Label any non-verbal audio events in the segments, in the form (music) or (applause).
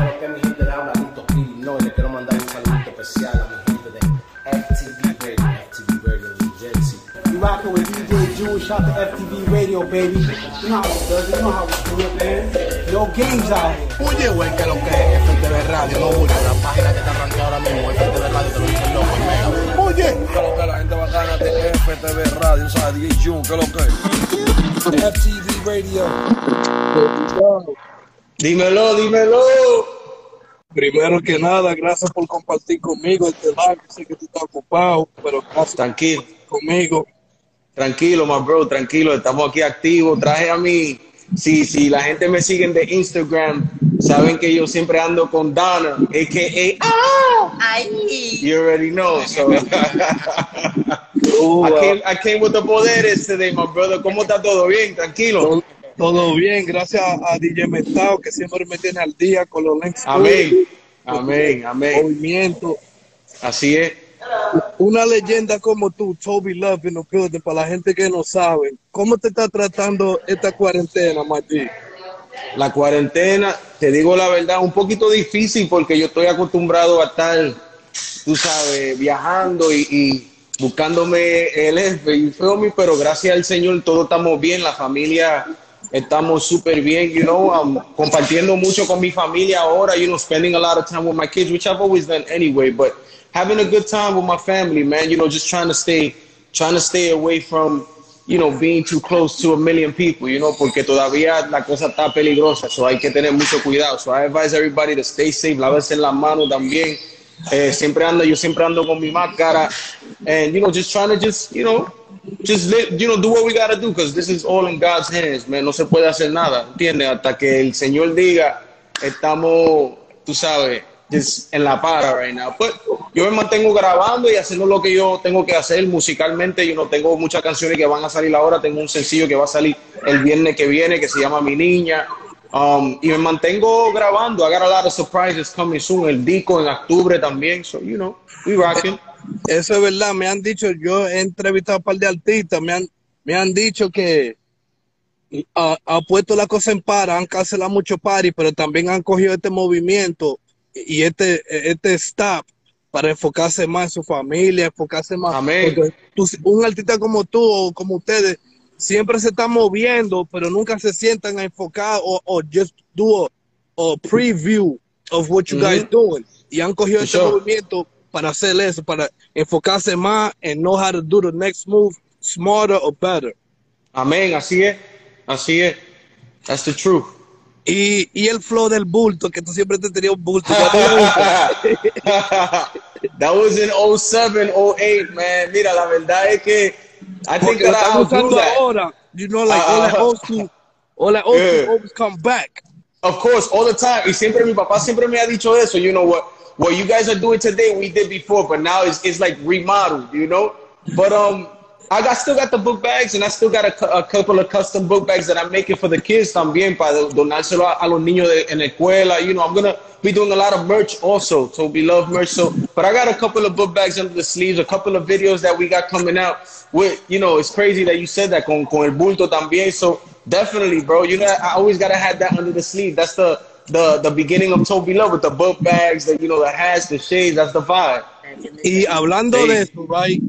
Pero que mi gente de habla Lito Pili, no, y le quiero mandar un saludito especial a mi gente de FTV Radio, FTV Radio New Jersey. You rockin' with DJ Jewish out to FTV Radio, baby. You know how it does it, you know how we do it, man. No games out here. Oye, güey, que lo que es FTV Radio, no Julio, la página que está arrancada ahora mismo, FTV Radio, te lo dicen loco, mega. Oye, que lo que la gente bacana de FTV Radio, ¿sabes? DJ Jun, que lo que FTV Radio. Dímelo, dímelo. Primero que nada, gracias por compartir conmigo este live. Sé que tú estás ocupado, pero gracias Tranquilo, conmigo. tranquilo, my bro, tranquilo. Estamos aquí activos. Traje a mí. Si, si la gente me sigue de Instagram, saben que yo siempre ando con Donna, a.k.a. ¡Ah! Ahí. You already know. So. Uh, (laughs) I, came, I came with the poderes today, my brother. ¿Cómo está todo bien? Tranquilo. Todo, bien, gracias a DJ Metao que siempre me tiene al día con los links. Amén. Amén, amén. Movimiento. Así es. Una leyenda como tú, Toby Love the building, para la gente que no sabe, ¿cómo te está tratando esta cuarentena, Maggi? La cuarentena, te digo la verdad, un poquito difícil porque yo estoy acostumbrado a estar, tú sabes, viajando y, y buscándome el F y pero gracias al Señor todos estamos bien, la familia estamos súper bien, you know, um, compartiendo mucho con mi familia ahora, you know, spending a lot of time with my kids, which I've always done anyway, but having a good time with my family, man, you know, just trying to stay, trying to stay away from, you know, being too close to a million people, you know, porque todavía la cosa está peligrosa, so hay que tener mucho cuidado. So I advise everybody to stay safe, lavarse las manos también. Eh, siempre ando, yo siempre ando con mi máscara, and you know, just trying to just, you know, just let, you know, do what we gotta do, because this is all in God's hands, man. No se puede hacer nada, ¿entiendes? Hasta que el Señor diga, estamos, tú sabes, just en la para right now. Pues yo me mantengo grabando y haciendo lo que yo tengo que hacer musicalmente. Yo no tengo muchas canciones que van a salir ahora. Tengo un sencillo que va a salir el viernes que viene que se llama Mi Niña. Um, y me mantengo grabando. I got a lot of surprises coming soon. El disco en octubre también. So, you know, we rocking. Eso es verdad, me han dicho, yo he entrevistado a un par de artistas, me han, me han dicho que ha, ha puesto la cosa en para, han cancelado mucho party, pero también han cogido este movimiento y este, este stop para enfocarse más en su familia, enfocarse más. Amén. Tú- un artista como tú o como ustedes siempre se están moviendo, pero nunca se sientan a enfocar o, o just do a, a preview of what you guys doing. Y han cogido este sure. movimiento para hacer eso, para enfocarse más en know how to do the next move smarter or better. Amén. Así es. Así es. That's the truth. Y, y el flow del bulto, que tú siempre te tenías un bulto. (laughs) that was in 07, 08, man. Mira, la verdad es que I think Porque that I usando that. ahora. You know, like all that (laughs) old school, all that old Yeah. school always come back. Of course, all the time. Y siempre mi papá siempre me ha dicho eso. You know what? What you guys are doing today, we did before, but now it's, it's like remodeled. You know. But um, I got still got the book bags, and I still got a, a couple of custom book bags that I'm making for the kids también para donárselo a, los niños de, en la escuela. You know, I'm gonna be doing a lot of merch also. So we love merch. So, but I got a couple of book bags under the sleeves, a couple of videos that we got coming out. With you know, it's crazy that you said that con con el bulto también. So definitely, bro. You know, I always gotta have that under the sleeve. That's the the the beginning of Toby Love with the book bags, the you know, the hats, the shades. That's the vibe. Y hablando Sí. de eso, right?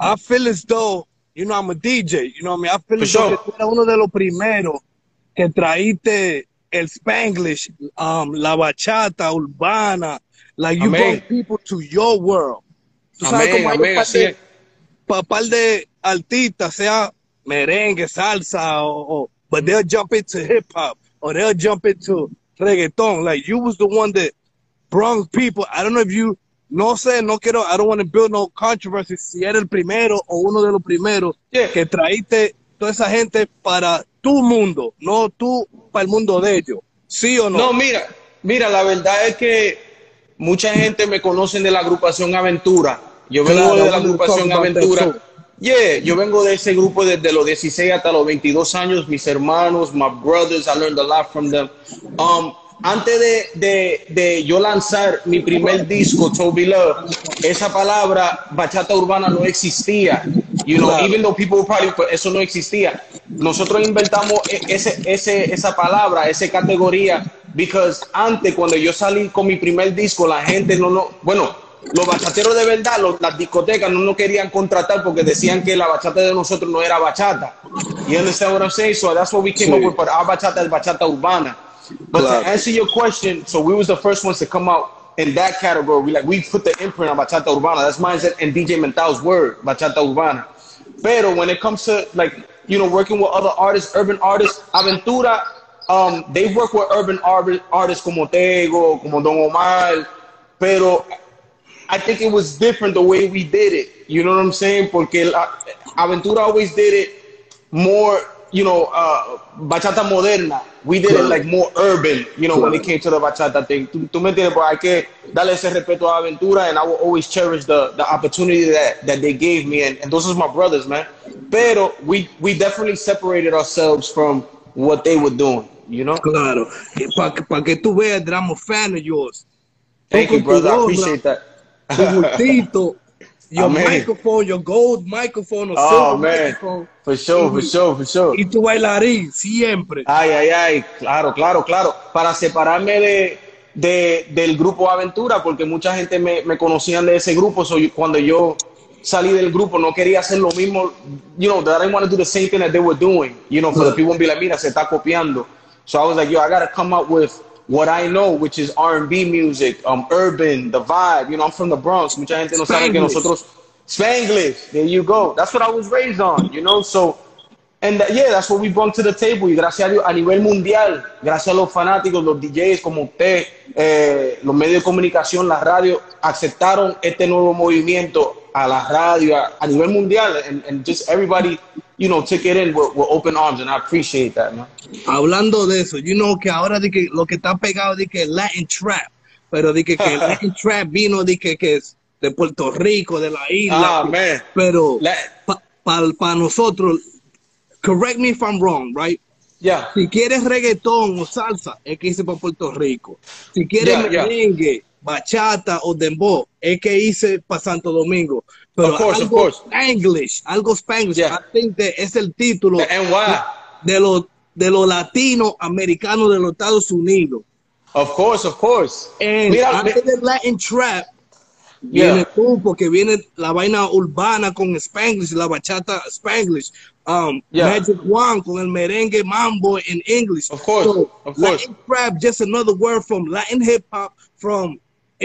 I feel as though, you know, I'm a DJ, you know what I mean? I feel For as though sure. que tú eres uno de los primeros que traíste el Spanglish, um, la bachata urbana, like you Amén. brought people to your world. Tú sabes Amén, cómo hay amén, un par de- par de artistas, sea merengue, salsa, o, o- but they'll jump into hip hop or they'll jump into reggaeton. Like you was the one that brought people. I don't know if you, no sé, no quiero, I don't want to build no controversy si era el primero o uno de los primeros Yeah. que traíste toda esa gente para tu mundo, no tú para el mundo de ellos. ¿Sí o no? No, mira, mira, la verdad es que mucha gente me conocen de la agrupación Aventura. Yo vengo Claro, de la agrupación Aventura. Yeah, yo vengo de ese grupo desde los 16 hasta los 22 años. Mis hermanos, my brothers, I learned a lot from them. Um, antes de, de, de yo lanzar mi primer disco, Toby Love, esa palabra bachata urbana no existía. You know, even though people probably, pues, eso no existía. Nosotros inventamos e- ese, ese, esa palabra, esa categoría because antes cuando yo salí con mi primer disco, la gente no, no, bueno, los bachateros de verdad, los, las discotecas no nos querían contratar porque decían que la bachata de nosotros no era bachata. You understand what I'm saying? So that's what we came up with, but our bachata is bachata urbana. But Claro. to answer your question, so we was the first ones to come out in that category. We like we put the imprint on bachata urbana. That's mine and DJ Mental's word, bachata urbana. Pero when it comes to like you know working with other artists, urban artists, Aventura, um, they work with urban artists como Tego, como Don Omar. Pero I think it was different the way we did it. You know what I'm saying? Porque la, Aventura always did it more, you know, uh, bachata moderna. We did it like more urban, you know, when it came to the bachata thing. Tú, tú me entiendes, hay que darle ese respeto a Aventura, and I will always cherish the, the opportunity that, that they gave me, and, and those are my brothers, man. Pero we, we definitely separated ourselves from what they were doing, you know? Claro. Para que, pa que tú veas that I'm a fan of yours. Thank you, brother. I appreciate that. Tu bultito, (laughs) your Amén. microphone, your gold microphone, or Oh, silver man. microphone. For sure, for sure, for sure. Y tu bailarín, siempre. Ay, ay, ay, claro, claro, claro. Para separarme de, de- del grupo Aventura, porque mucha gente me, me conocían de ese grupo. So, yo- cuando yo salí del grupo, no quería hacer lo mismo. You know, that I didn't want to do the same thing that they were doing. You know, for the people be like, mira, se está copiando. So I was like, yo, I gotta come up with what I know, which is R&B music, um, urban, the vibe. You know, I'm from the Bronx. Mucha gente no sabe que Spanglish. nosotros Spanglish. There you go. That's what I was raised on. You know, so And that- yeah, that's what we brought to the table. Y gracias a Dios, a nivel mundial, gracias a los fanáticos, los DJs como usted, eh, los medios de comunicación, la radio, aceptaron este nuevo movimiento a la radio a, a nivel mundial. And, and just everybody, you know, took it in with, with open arms. And I appreciate that, man. Hablando de eso, you know que ahora de que lo que está pegado de que Latin Trap, pero de que, que (laughs) Latin Trap vino de que, que es de Puerto Rico, de la isla. Ah, man. Pero para nosotros, correct me if I'm wrong, right? Yeah. Si quieres reggaetón o salsa, es que hice para Puerto Rico. Si quieres Yeah, yeah. Bachata o dembow, es que hice para Santo Domingo. Pero Of course, of algo course. Spanglish, algo Spanglish, Yeah. I think that es el título de los de los latinos americanos de los Estados Unidos. Of course, of course. And Mira, antes Latin Trap, Yeah. viene tú, porque viene la vaina urbana con Spanglish, la bachata Spanglish, um, Yeah. Magic One con el merengue mambo in English. Of course, of course. Latin Trap, just another word from Latin hip hop, from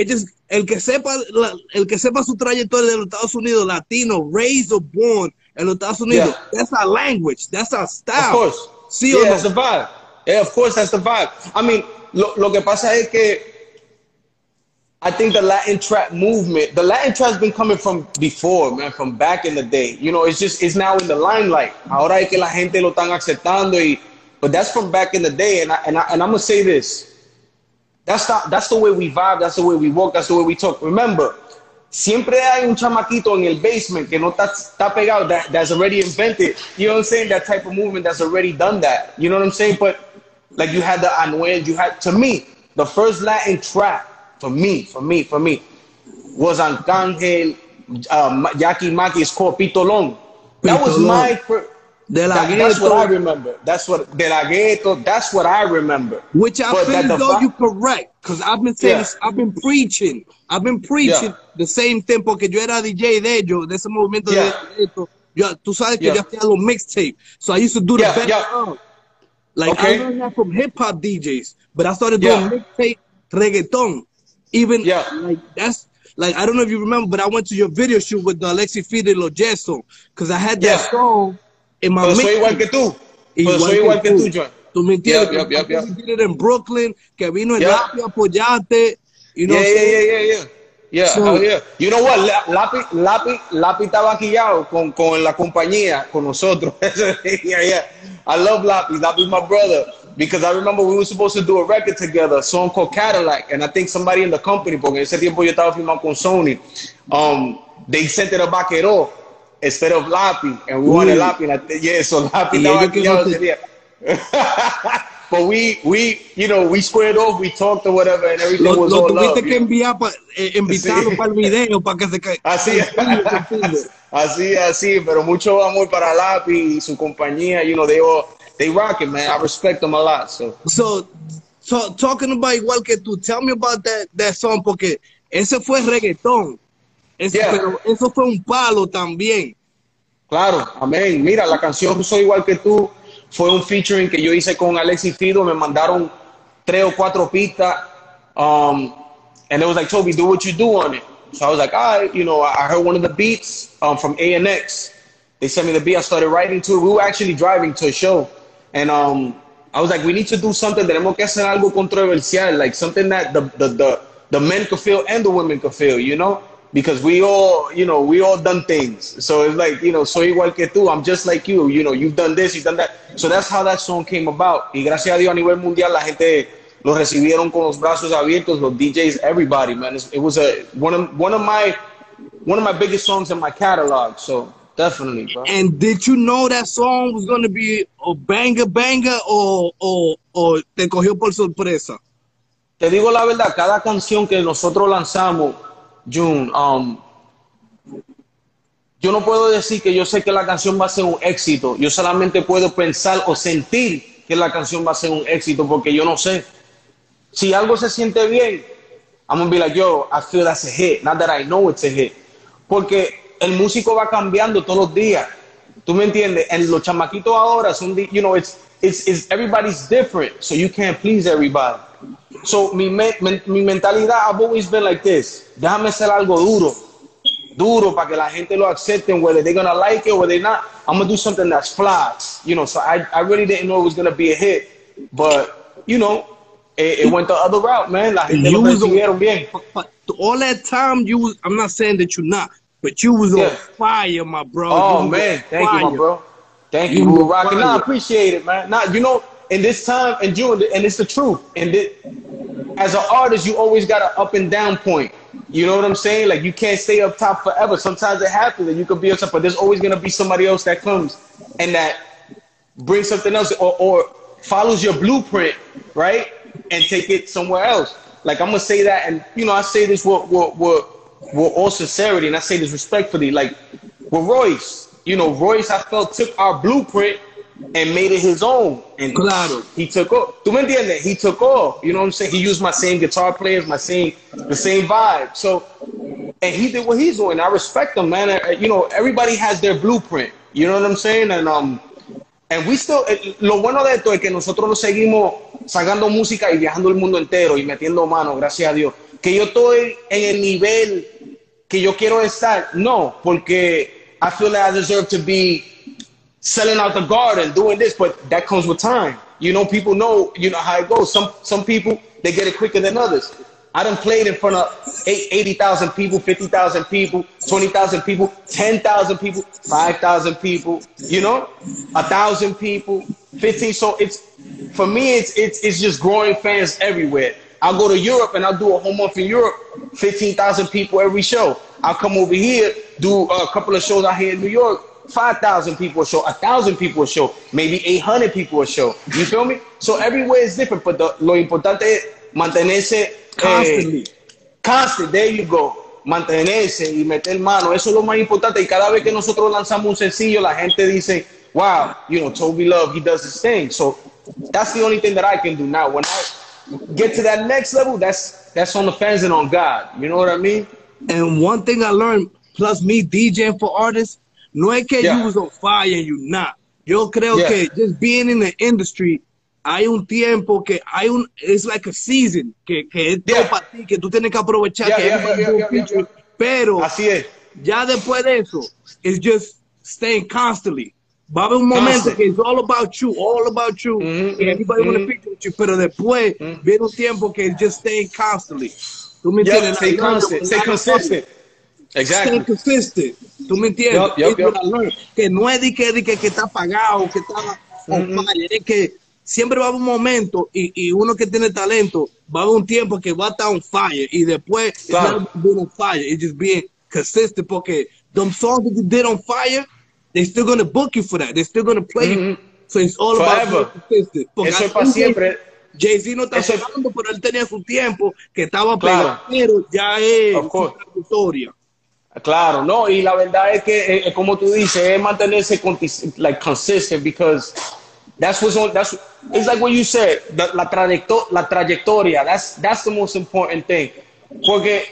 just el que sepa la- el que sepa su trayectoria de los Estados Unidos, latino, raised or born en los Estados Unidos, Yeah. that's our language, that's our style. Of course. Sí o yeah, no? that's the vibe. Yeah, of course, that's the vibe. I mean, lo, lo que pasa es que I think the Latin trap movement, the Latin trap's been coming from before, man, from back in the day. You know, it's just it's now in the limelight. Ahora es que la gente lo están aceptando, y, but that's from back in the day. And I, and I, and I'm gonna say this. That's not that's the way we vibe. That's the way we walk. That's the way we talk. Remember, siempre hay un chamaquito en el basement que no está, está pegado that, that's already invented. You know what I'm saying? That type of movement that's already done that. You know what I'm saying? But like you had the Anuel, you had to me the first Latin trap for me, for me, for me was Arcángel, um, Yaki Maki. It's called Pitolón. That was my first. De la That, that's what I remember. That's what De La Ghetto. That's what I remember. Which I But feel though you correct, because I've been saying Yeah. this, I've been preaching, I've been preaching Yeah. the same thing, porque yo era DJ de ellos, de ese movimiento Yeah. de esto. Yo, tú sabes que yo hacía los mixtapes, so I used to do the Yeah, best yeah. of. Like Okay. I learned that from hip hop DJs, but I started doing mixtape reggaeton. Even Yeah. like that's like I don't know if you remember, but I went to your video shoot with the Alexi Fide Lo Gesso, because I had that song Pero soy igual que tú. Pero soy igual que tú, John. Tú me entiendes. We did it in Brooklyn, que vino el Yeah. Lapi a apoyarte. Yeah, what I'm yeah, yeah, yeah, yeah. Yeah, So- hell yeah. You know what? La- Lapi, Lapi, Lapi estaba quillado con, con la compañía, con nosotros. (laughs) yeah, yeah. I love Lapi. Lapi's my brother. Because I remember we were supposed to do a record together, a song called Cadillac. And I think somebody in the company, porque en ese tiempo yo estaba filmando con Sony, um, they sent it a Vaquero instead of Lapi. And we wanted Uy. Lapi. And I th- yeah, so Lapi Y estaba ellos que quillado no te- ese día. (laughs) but we, we, you know, we squared off, we talked or whatever, and everything Lo, was lo all tuviste love. que enviar, pa, eh, (laughs) invitarlo Sí. para el video, para que se caiga. Así, (laughs) así, así, pero mucho amor para Lapi y su compañía, you know, they all, they rock it, man. I respect them a lot, so. So, ta- talking about igual que tú, tell me about that, that song, porque ese fue reggaetón. Ese, Yeah. Pero eso fue un palo también. Claro, amén. Mira, la canción Soy igual que tú fue un featuring que yo hice con Alexis Fido. Me mandaron tres o cuatro pistas. Um, and it was like, Toby, do what you do on it. So I was like, all right, you know, I I heard one of the beats um, from ANX. They sent me the beat. I started writing to it. We were actually driving to a show. And um, I was like, we need to do something. Tenemos que hacer algo controversial, like something that the, the, the, the men could feel and the women could feel, you know? Because we all, you know, we all done things. So it's like, you know, soy igual que tú. I'm just like you. You know, you've done this, you've done that. So that's how that song came about. Y gracias a Dios a nivel mundial la gente lo recibieron con los brazos abiertos, los DJs, everybody, man. It's- It was a one of one of my one of my biggest songs in my catalog. So definitely, bro. And did you know that song was going to be a banger, banger, o, o, o te cogió por sorpresa? Te digo la verdad, cada canción que nosotros lanzamos, June, um, yo no puedo decir que yo sé que la canción va a ser un éxito. Yo solamente puedo pensar o sentir que la canción va a ser un éxito porque yo no sé. Si algo se siente bien, I'm gonna be like, yo, I feel that's a hit. Not that I know it's a hit. Porque el músico va cambiando todos los días. ¿Tú me entiendes? En los chamaquitos ahora son, you know, it's, it's, it's, everybody's different. So you can't please everybody. So mi, me- mi mentalidad, I've always been like this. Déjame hacer algo duro. Duro para que la gente lo acepte, whether they're gonna like it or they're not. I'm gonna do something that's fly. You know, so I, I really didn't know it was gonna be a hit. But, you know, it, it went the other route, man. La gente You lo recibieron bien. All that time, you was, I'm not saying that you're not, but you was Yeah. on fire, my bro. Oh man, thank you, my bro. Thank You you. We were were rocking. fire. Nah, I appreciate it, man. Nah, you know, in this time in June, and it's the truth. And thi- as an artist, you always got an up and down point. You know what I'm saying? Like you can't stay up top forever. Sometimes it happens, and you could be up top, but there's always gonna be somebody else that comes and that brings something else or, or follows your blueprint, right? And take it somewhere else. Like I'm gonna say that, and you know, I say this with with, with, with all sincerity, and I say this respectfully. Like with Royce, you know, Royce, I felt took our blueprint and made it his own, and Claro. he took off. ¿Tú me entiendes? He took off. You know what I'm saying? He used my same guitar players, my same the same vibe. So, and he did what he's doing. I respect him, man. You know, everybody has their blueprint. You know what I'm saying? And um, and we still, eh, lo bueno de esto es que nosotros nos seguimos sacando música y viajando el mundo entero y metiendo mano, gracias a Dios. Que yo estoy en el nivel que yo quiero estar, no, porque I feel that I deserve to be selling out the garden, doing this, but that comes with time. You know, people know, you know how it goes. Some some people they get it quicker than others. I done played in front of eight- 80,000 people, 50,000 people, 20,000 people, 10,000 people, 5,000 people, you know, a thousand people, 15. So it's, for me, it's, it's, it's just growing fans everywhere. I'll go to Europe and I'll do a whole month in Europe, 15,000 people every show. I'll come over here, do a couple of shows out here in New York, 5,000 people a show, 1,000 people a show, maybe 800 people a show. You feel me? So everywhere is different, but the, lo importante es mantenerse Constantly. eh, constant, there you go. Mantenerse y meter mano, eso es lo más importante. Y cada vez que nosotros lanzamos un sencillo, la gente dice, wow, you know, Toby Love, he does his thing. So that's the only thing that I can do now. When I get to that next level, that's that's on the fans and on God. You know what I mean? And one thing I learned, plus me DJing for artists, no es que Yeah. you was on fire and you not. Yo creo Yeah. que just being in the industry, hay un tiempo que hay un, it's like a season, que, que es todo para ti, que tú tienes que aprovechar, Yeah, que pero Así es. ya después de eso, it's just staying constantly. Va a haber un momento que it's all about you, all about you, Mhm, que everybody wanna mhm. feature with you, pero después viene un tiempo que it's just staying constantly. ¿Tú me Yeah, entiendes? stay constant, stay lot Stay Exactly. consistent. ¿Tú me entiendes? Yup. I learned. Que no es de que, de que, que está apagado, que está on Mhm. fire. Es que siempre va a haber un momento y, y uno que tiene talento va a haber un tiempo que va a estar on fire y después it's Claro. being on fire. It's just being consistent porque them songs that you did on fire, they still gonna book you for that. They're still gonna play you. So it's all Forever. about consistent. Porque Eso es para siempre. Jay-Z no está Eso pero él tenía su tiempo que estaba Claro. pegado, pero ya es su trayectoria. Claro, no, y la verdad es que, eh, eh, como tú dices, es mantenerse like consistent because that's what's on, that's it's like what you said, the, la, trayecto la trayectoria. That's, that's the most important thing. Porque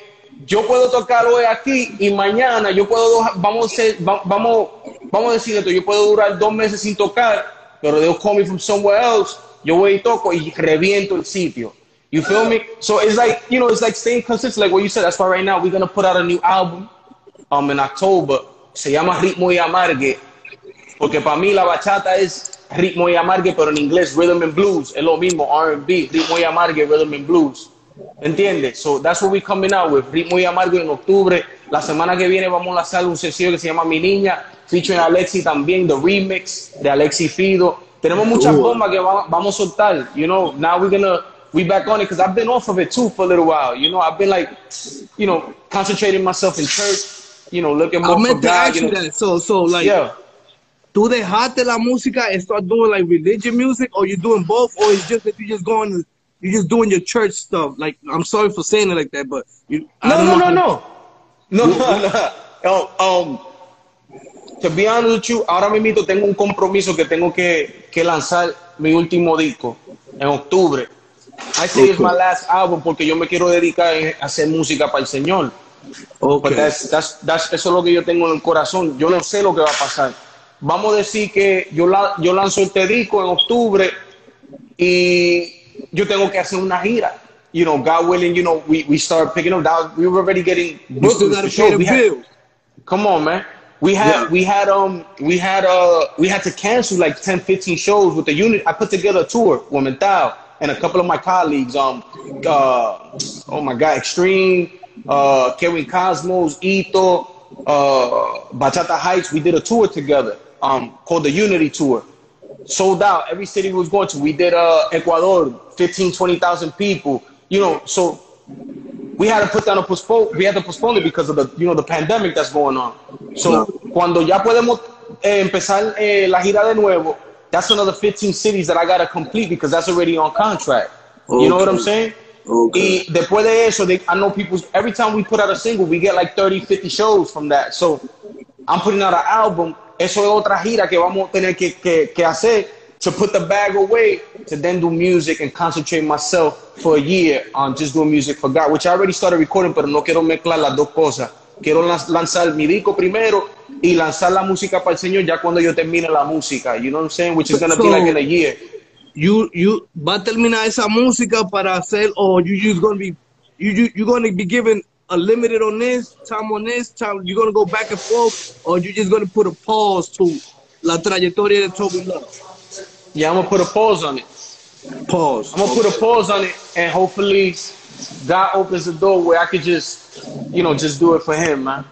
yo puedo tocar hoy aquí y mañana yo puedo, vamos a, ser, vamos, vamos a decir esto, yo puedo durar dos meses sin tocar, pero they'll call me from somewhere else, yo voy y toco y reviento el sitio. You feel me? So it's like, you know, it's like staying consistent, like what you said. That's why right now we're going to put out a new album um, in October. Se llama Ritmo y Amargue. Porque para mí la bachata es ritmo y amargue, pero en inglés rhythm and blues. Es lo mismo, R&B, ritmo y amargue, rhythm and blues. ¿Entiendes? So that's what we coming out with. Ritmo y amargo en octubre. La semana que viene vamos a lanzar un sencillo que se llama Mi Niña, featuring Alexi también, the remix de Alexi Fido. Tenemos muchas bombas que vamos a soltar. You know, now we're gonna we back on it because I've been off of it too for a little while. You know, I've been like, you know, concentrating myself in church. You know, looking more I meant for to God. ask You know, that. So, so like, yeah. do they dejaste la música and start doing like religion music, or you doing both, or it's just that you just going, you just doing your church stuff? Like, I'm sorry for saying it like that, but you. No, no, know no, how- no. No, no. Oh, um, to be honest with you, ahora mismo tengo un compromiso que tengo que, que lanzar mi último disco en octubre. I say it's Okay. my last album porque yo me quiero dedicar a hacer música para el Señor. But Okay. that's, that's, that's, eso es lo que yo tengo en el corazón. Yo no sé lo que va a pasar. Vamos a decir que yo, la, yo lanzo este disco en octubre y yo tengo que hacer una gira. You know, God willing, you know, we, we start picking up. That, we were already getting You still gotta for pay the We had- bill. Come on, man. We had Yeah. we had um we had uh we had to cancel like 10, 15 shows with the unit. I put together a tour, Womental, and a couple of my colleagues, um uh oh my god, Extreme, uh Kevin Cosmos, Ito, uh Bachata Heights. We did a tour together, um, called the Unity Tour. Sold out every city we was going to. We did uh Ecuador, 15, 20,000 people, you know, so we had to put down a postpone. We had to postpone it because of the you know the pandemic that's going on. So cuando ya podemos eh, empezar eh, la gira de nuevo, that's another 15 cities that I gotta complete because that's already on contract. You know what I'm saying? Okay. Y después de eso, they, I know people. Every time we put out a single, we get like 30, 50 shows from that. So I'm putting out an album. Eso es otra gira que vamos a tener que, que, que hacer to put the bag away to then do music and concentrate myself for a year on just doing music for God, which I already started recording, pero no quiero mezclar las dos cosas. Quiero lan- lanzar mi disco primero y lanzar la música para el Señor ya cuando yo termine la música. You know what I'm saying? Which is going to be like in a year. You you va a terminar esa música para hacer or you just gonna be you you you gonna be given a limited on this time on this time you're gonna go back and forth or you just gonna put a pause to la trayectoria de Toby Love Yeah, I'm to put a pause on it. pause I'm gonna put a pause on it, and hopefully, God opens the door where I could just, you know, just do it for Him, man.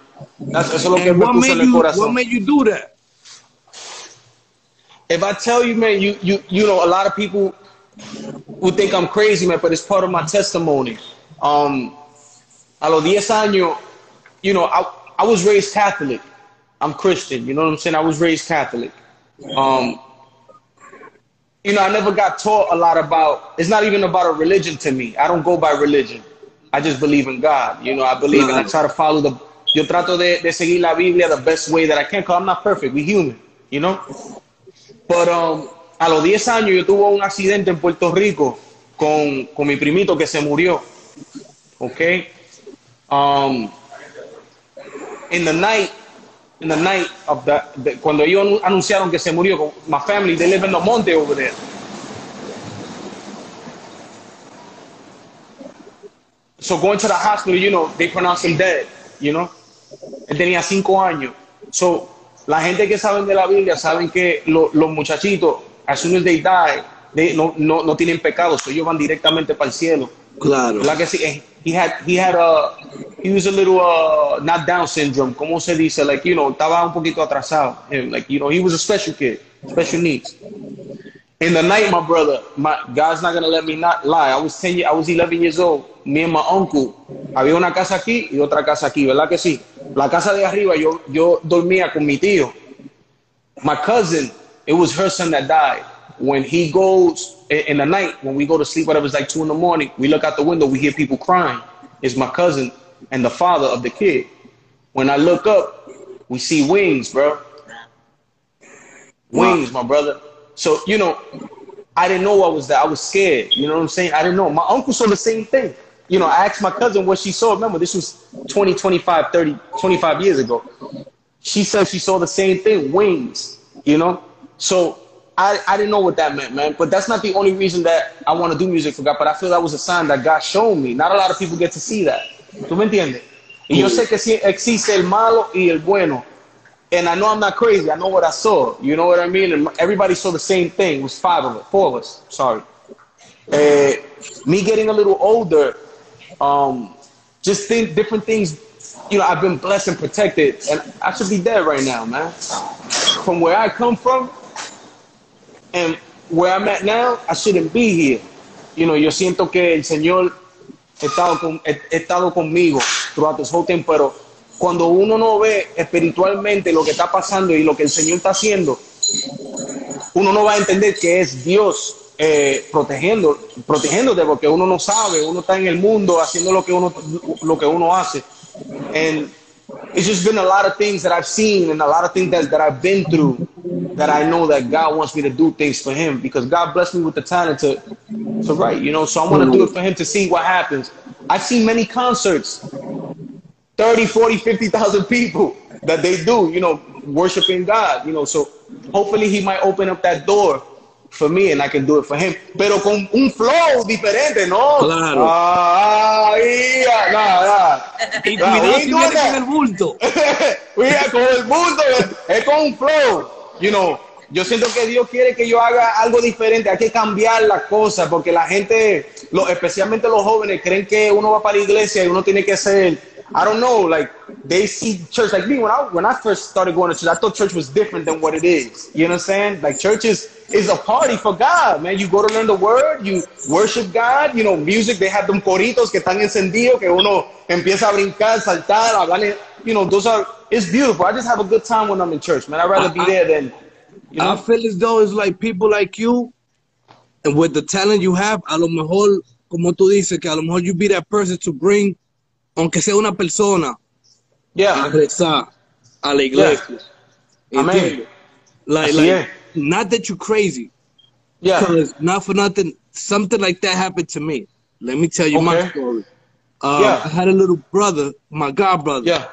That's eso lo que me what puso made en el you what made you do that If I tell you, man, you you you know, a lot of people would think I'm crazy, man, but it's part of my testimony. Um, a los 10 años, you know, I I was raised Catholic. I'm Christian, you know what I'm saying? I was raised Catholic. Um, you know, I never got taught a lot about. It's not even about a religion to me. I don't go by religion. I just believe in God. You know, I believe and I try to follow the. Yo trato de, de seguir la Biblia the best way that I can, because I'm not perfect. We human, you know. But um, a los 10 años yo tuve un accidente en Puerto Rico con, con mi primito que se murió. Okay. Um, in the night, in the night of the, the- cuando ellos anu- anunciaron que se murió, my family they live in the monte over there. So going to the hospital, you know, they pronounce him dead, you know. Él tenía cinco años. So, la gente que saben de la Biblia saben que lo- los muchachitos, as soon as they die, they no, no, no tienen pecados, ellos van directamente para el cielo. claro Like I said, eh, he had he had a he was a little uh not Down syndrome, como se dice, like you know, estaba un poquito atrasado. And, like you know, he was a special kid, special needs. In the night, my brother, my God's not gonna let me not lie. I was ten, ye- I was 11 years old. Me and my uncle, había una casa aquí y otra casa aquí, ¿verdad que sí? La casa de arriba, yo yo dormía con mi tío. My cousin, it was her son that died. When he goes in in the night, when we go to sleep, whatever, it's like two in the morning, we look out the window, we hear people crying. It's my cousin and the father of the kid. When I look up, we see wings, bro. Wings, my brother. So, you know, I didn't know I was that. I was scared. You know what I'm saying? I didn't know. My uncle saw the same thing. You know, I asked my cousin what she saw. Remember, this was 20, 25, 30, 25 years ago. She said she saw the same thing, wings, you know? So I, I didn't know what that meant, man. But that's not the only reason that I want to do music for God. But I feel that was a sign that God showed me. Not a lot of people get to see that. ¿Tú me entiendes? Y yo mm. sé que existe el malo y el bueno. And I know I'm not crazy. I know what I saw. You know what I mean? And everybody saw the same thing. It was five of us, four of us. Sorry. Uh, me getting a little older, um, just think different things. You know, I've been blessed and protected, and I should be dead right now, man. From where I come from and where I'm at now, I shouldn't be here. You know, yo siento que el Señor ha estado, con, ha estado conmigo throughout this whole thing, pero cuando uno no ve espiritualmente lo que está pasando y lo que el Señor está haciendo, uno no va a entender que es Dios eh, protegiendo, protegiéndote porque uno no sabe, uno está en el mundo haciendo lo que uno, lo que uno hace. And it's just been a lot of things that I've seen and a lot of things that, that I've been through that I know that God wants me to do things for him because God blessed me with the talent to, to write, you know, so I want to do it for him to see what happens. I've seen many concerts 30, 40, 50,000 people that they do, you know, worshiping God, you know. So hopefully he might open up that door for me and I can do it for him. Pero con un flow diferente, ¿no? Claro. Ah, yeah, nah, nah. Y cuidado con el bulto. (laughs) Mira, con el mundo, es con un flow. You know, yo siento que Dios quiere que yo haga algo diferente. Hay que cambiar las cosas porque la gente, lo- especialmente los jóvenes, creen que uno va para la iglesia y uno tiene que ser, I don't know, like they see church like me when I when I first started going to church. I thought church was different than what it is. You know what I'm saying? Like church is is a party for God, man. You go to learn the word, you worship God. You know, music. They have them coritos que están encendidos que uno empieza a brincar, saltar, hablar. You know, those are it's beautiful. I just have a good time when I'm in church, man. I'd rather be there than you know. I feel as though it's like people like you and with the talent you have, a lo mejor, como tú dices, que a lo mejor you be that person to bring, aunque sea una persona, a yeah, rezar a la iglesia. Amén. ¿Entiendes? Like, Así like, es. not that you're crazy, yeah. because not for nothing, something like that happened to me. Let me tell you my story. Uh, Yeah. I had a little brother, my god brother. Yeah.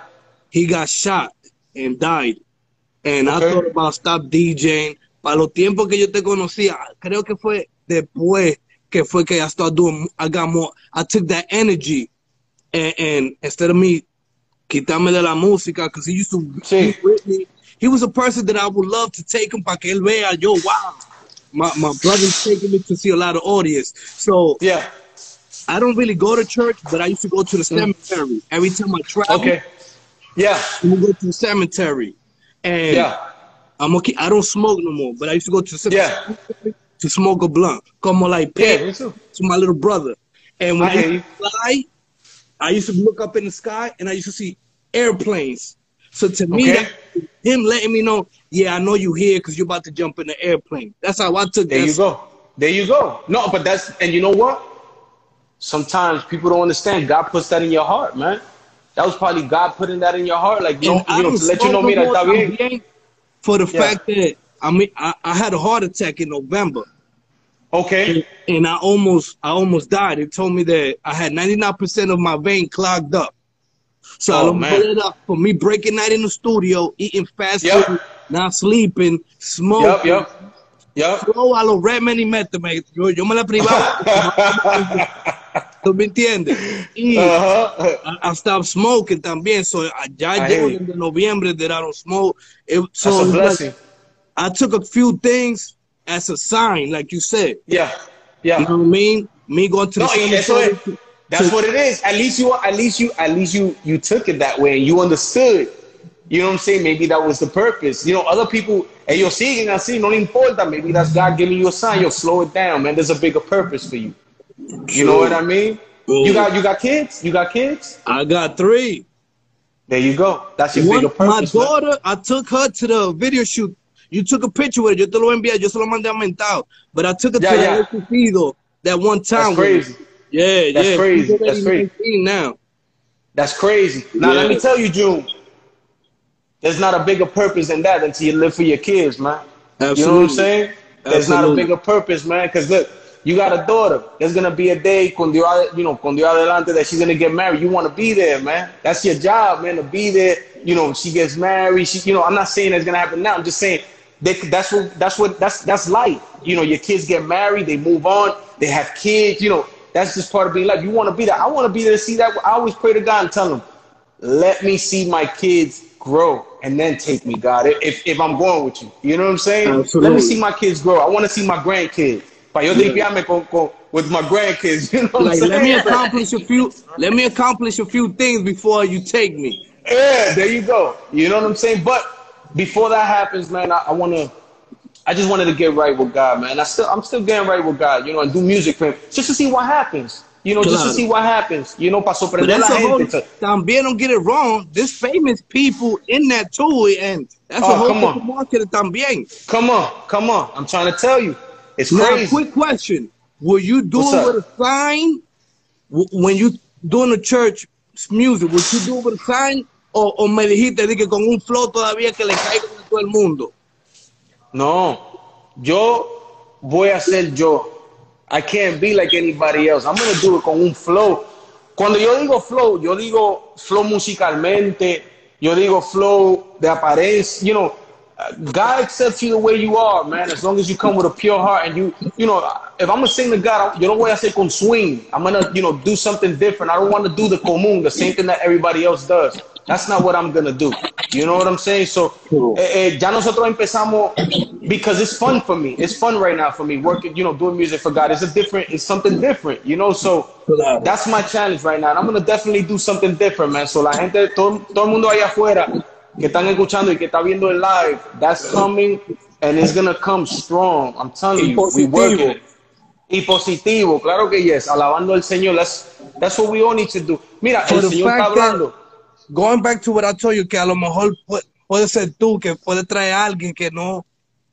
he got shot and died. And I thought about stop DJing. Para los tiempos que yo te conocía, creo que fue después que fue que I started doing, I got more, I took that energy and, and instead of me quitarme de la música, because he used to Sí. be with me, he was a person that I would love to take him para que él vea, yo, wow. My, my brother's taking me to see a lot of audience. So Yeah. I don't really go to church, but I used to go to the mm. cemetery. Every time I travel, Okay. Yeah. we go to the cemetery. And Yeah. I'm okay. I don't smoke no more, but I used to go to the cemetery Yeah. to smoke a blunt. Como like Yeah. pay Me to my little brother. And when I I, used to fly, I used to look up in the sky and I used to see airplanes. So to me, Okay. that, him letting me know, yeah, I know you here because you're about to jump in the airplane. That's how I took There that. you go. There you go. No, but that's and you know what? Sometimes people don't understand. God puts that in your heart, man. That was probably God putting that in your heart, like you know, you know to let you know, smoke no mira, more está bien. también For the Yeah. fact that I mean, I, I had a heart attack in November. Okay. and I almost I almost died. They told me that I had 99% of my vein clogged up. So Oh, I man. put it up for me breaking night in the studio, eating fast Yep. food, not sleeping, smoking. Yup, yup. Yup. Flow a los red many mete, me- yo, yo me la privaba. (laughs) ¿Tú me entiendes? Y Uh-huh. I, I stopped smoking también. So I, ya llevo desde noviembre that I don't smoke. It, so That's a it's like, blessing. I took a few things as a sign, like you said. Yeah. yeah. You know what I mean? Me going to No, the y eso es, cemetery. that's what it is. At least you, at least you, at least you, you took it that way and you understood. You know what I'm saying? Maybe that was the purpose. You know, other people, and you're seeing, siguen así, no importa. Maybe that's God giving you a sign. Yo, slow it down, man. There's a bigger purpose for you. You know what I mean? True. You got, you got kids. You got kids. I got three. There you go. That's your One, bigger my purpose. man. daughter, I took her to the video shoot. You took a picture with it. Yo te lo envié. Yo se lo mandé a Mental. But I took her Yeah, to yeah. the Escogido that one time. That's crazy. Yeah, That's yeah. crazy. That's crazy. now. That's crazy. Now let me tell you, June. There's not a bigger purpose than that until you live for your kids, man. You know what I'm saying? there's not a bigger purpose, man. Because look, you got a daughter. There's gonna be a day Dios, you know, Dios adelante that she's gonna get married. You want to be there, man. That's your job, man, to be there. You know, she gets married. She, you know, I'm not saying that's gonna happen now. I'm just saying they, that's what that's what that's that's life. You know, your kids get married, they move on, they have kids. You know, that's just part of being life. You want to be there. I want to be there to see that. I always pray to God and tell him, let me see my kids grow and then take me, God, if, if I'm going with you. You know what I'm saying? Absolutely. Let me see my kids grow. I want to see my grandkids. Para yo tripearme con, con, with my grandkids. (laughs) You know what Like, I'm let me accomplish a few. Let me accomplish a few things before you take me. Yeah, there you go. You know what I'm saying? But before that happens, man, I, I wanna I just wanted to get right with God, man. I still I'm still getting right with God, you know, and do music for him. Just to see what happens. You know, just to see what happens. You know, para But sorprender a la a whole, gente. también don't get it wrong. There's famous people in that too, and that's Oh, a whole come on. market también. Come on, come on. I'm trying to tell you. It's Now, crazy. quick question: Will you do What's it up? with a sign when you doing the church music? Would you do with a sign, o, me dijiste de que con un flow todavía que le caiga a todo el mundo? No, yo voy a ser yo. I can't be like anybody else. I'm gonna do it con un flow. Cuando yo digo flow, yo digo flow musicalmente, yo digo flow de apariencia. You know, God accepts you the way you are, man. As long as you come with a pure heart and you, you know, if I'm gonna sing to God, yo no voy a hacer con swing. I'm gonna, you know, do something different. I don't want to do the común, the same thing that everybody else does. That's not what I'm gonna do. You know what I'm saying? So, eh, eh, ya nosotros empezamos because it's fun for me. It's fun right now for me working, you know, doing music for God. It's a different, it's something different, you know. So that's my challenge right now. And I'm gonna definitely do something different, man. So la gente, todo, todo el mundo allá afuera que están escuchando y que está viendo el live, that's coming and it's gonna come strong. I'm telling you, we working it. Y positivo, claro que yes, alabando al Señor. That's, that's what we all need to do. Mira, For el Señor está hablando. Going back to what I told you, que a lo mejor pu- puede ser tú que puede traer a alguien que no,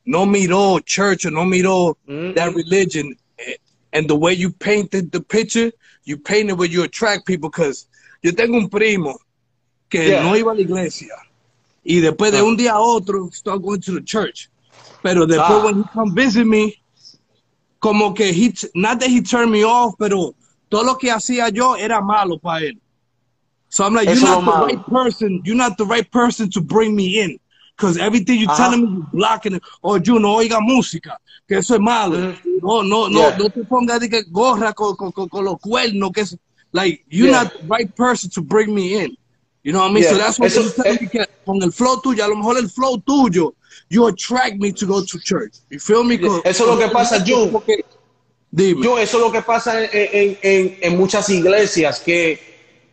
no miró church or no miró Mhm. that religion. eh, And the way you painted the picture, you paint it where you attract people. Because yo tengo un primo que Yeah. no iba a la iglesia. Y después de Ah. un día a otro, start going to the church. Pero después, Ah. when he come visit me, como que he, not that he turned me off, pero todo lo que hacía yo era malo para él. So I'm like, Eso you're not the right person. You're not the right person to bring me in. Because everything you're Ajá. telling me, you're blocking it. Or you no oiga música, que eso es malo. No, no, no. Yeah. no te pongas de que gorra con, con, con, con los cuernos, que es, like, you're Yeah. not the right person to bring me in. You know what I mean? Yeah. So that's what Eso- I'm telling you, que con el flow tuyo, a lo mejor el flow tuyo, you attract me to go to church. You feel me? Eso es lo que pasa, Jun. Porque- Dime. Yo, eso es lo que pasa en, en- en- en muchas iglesias, que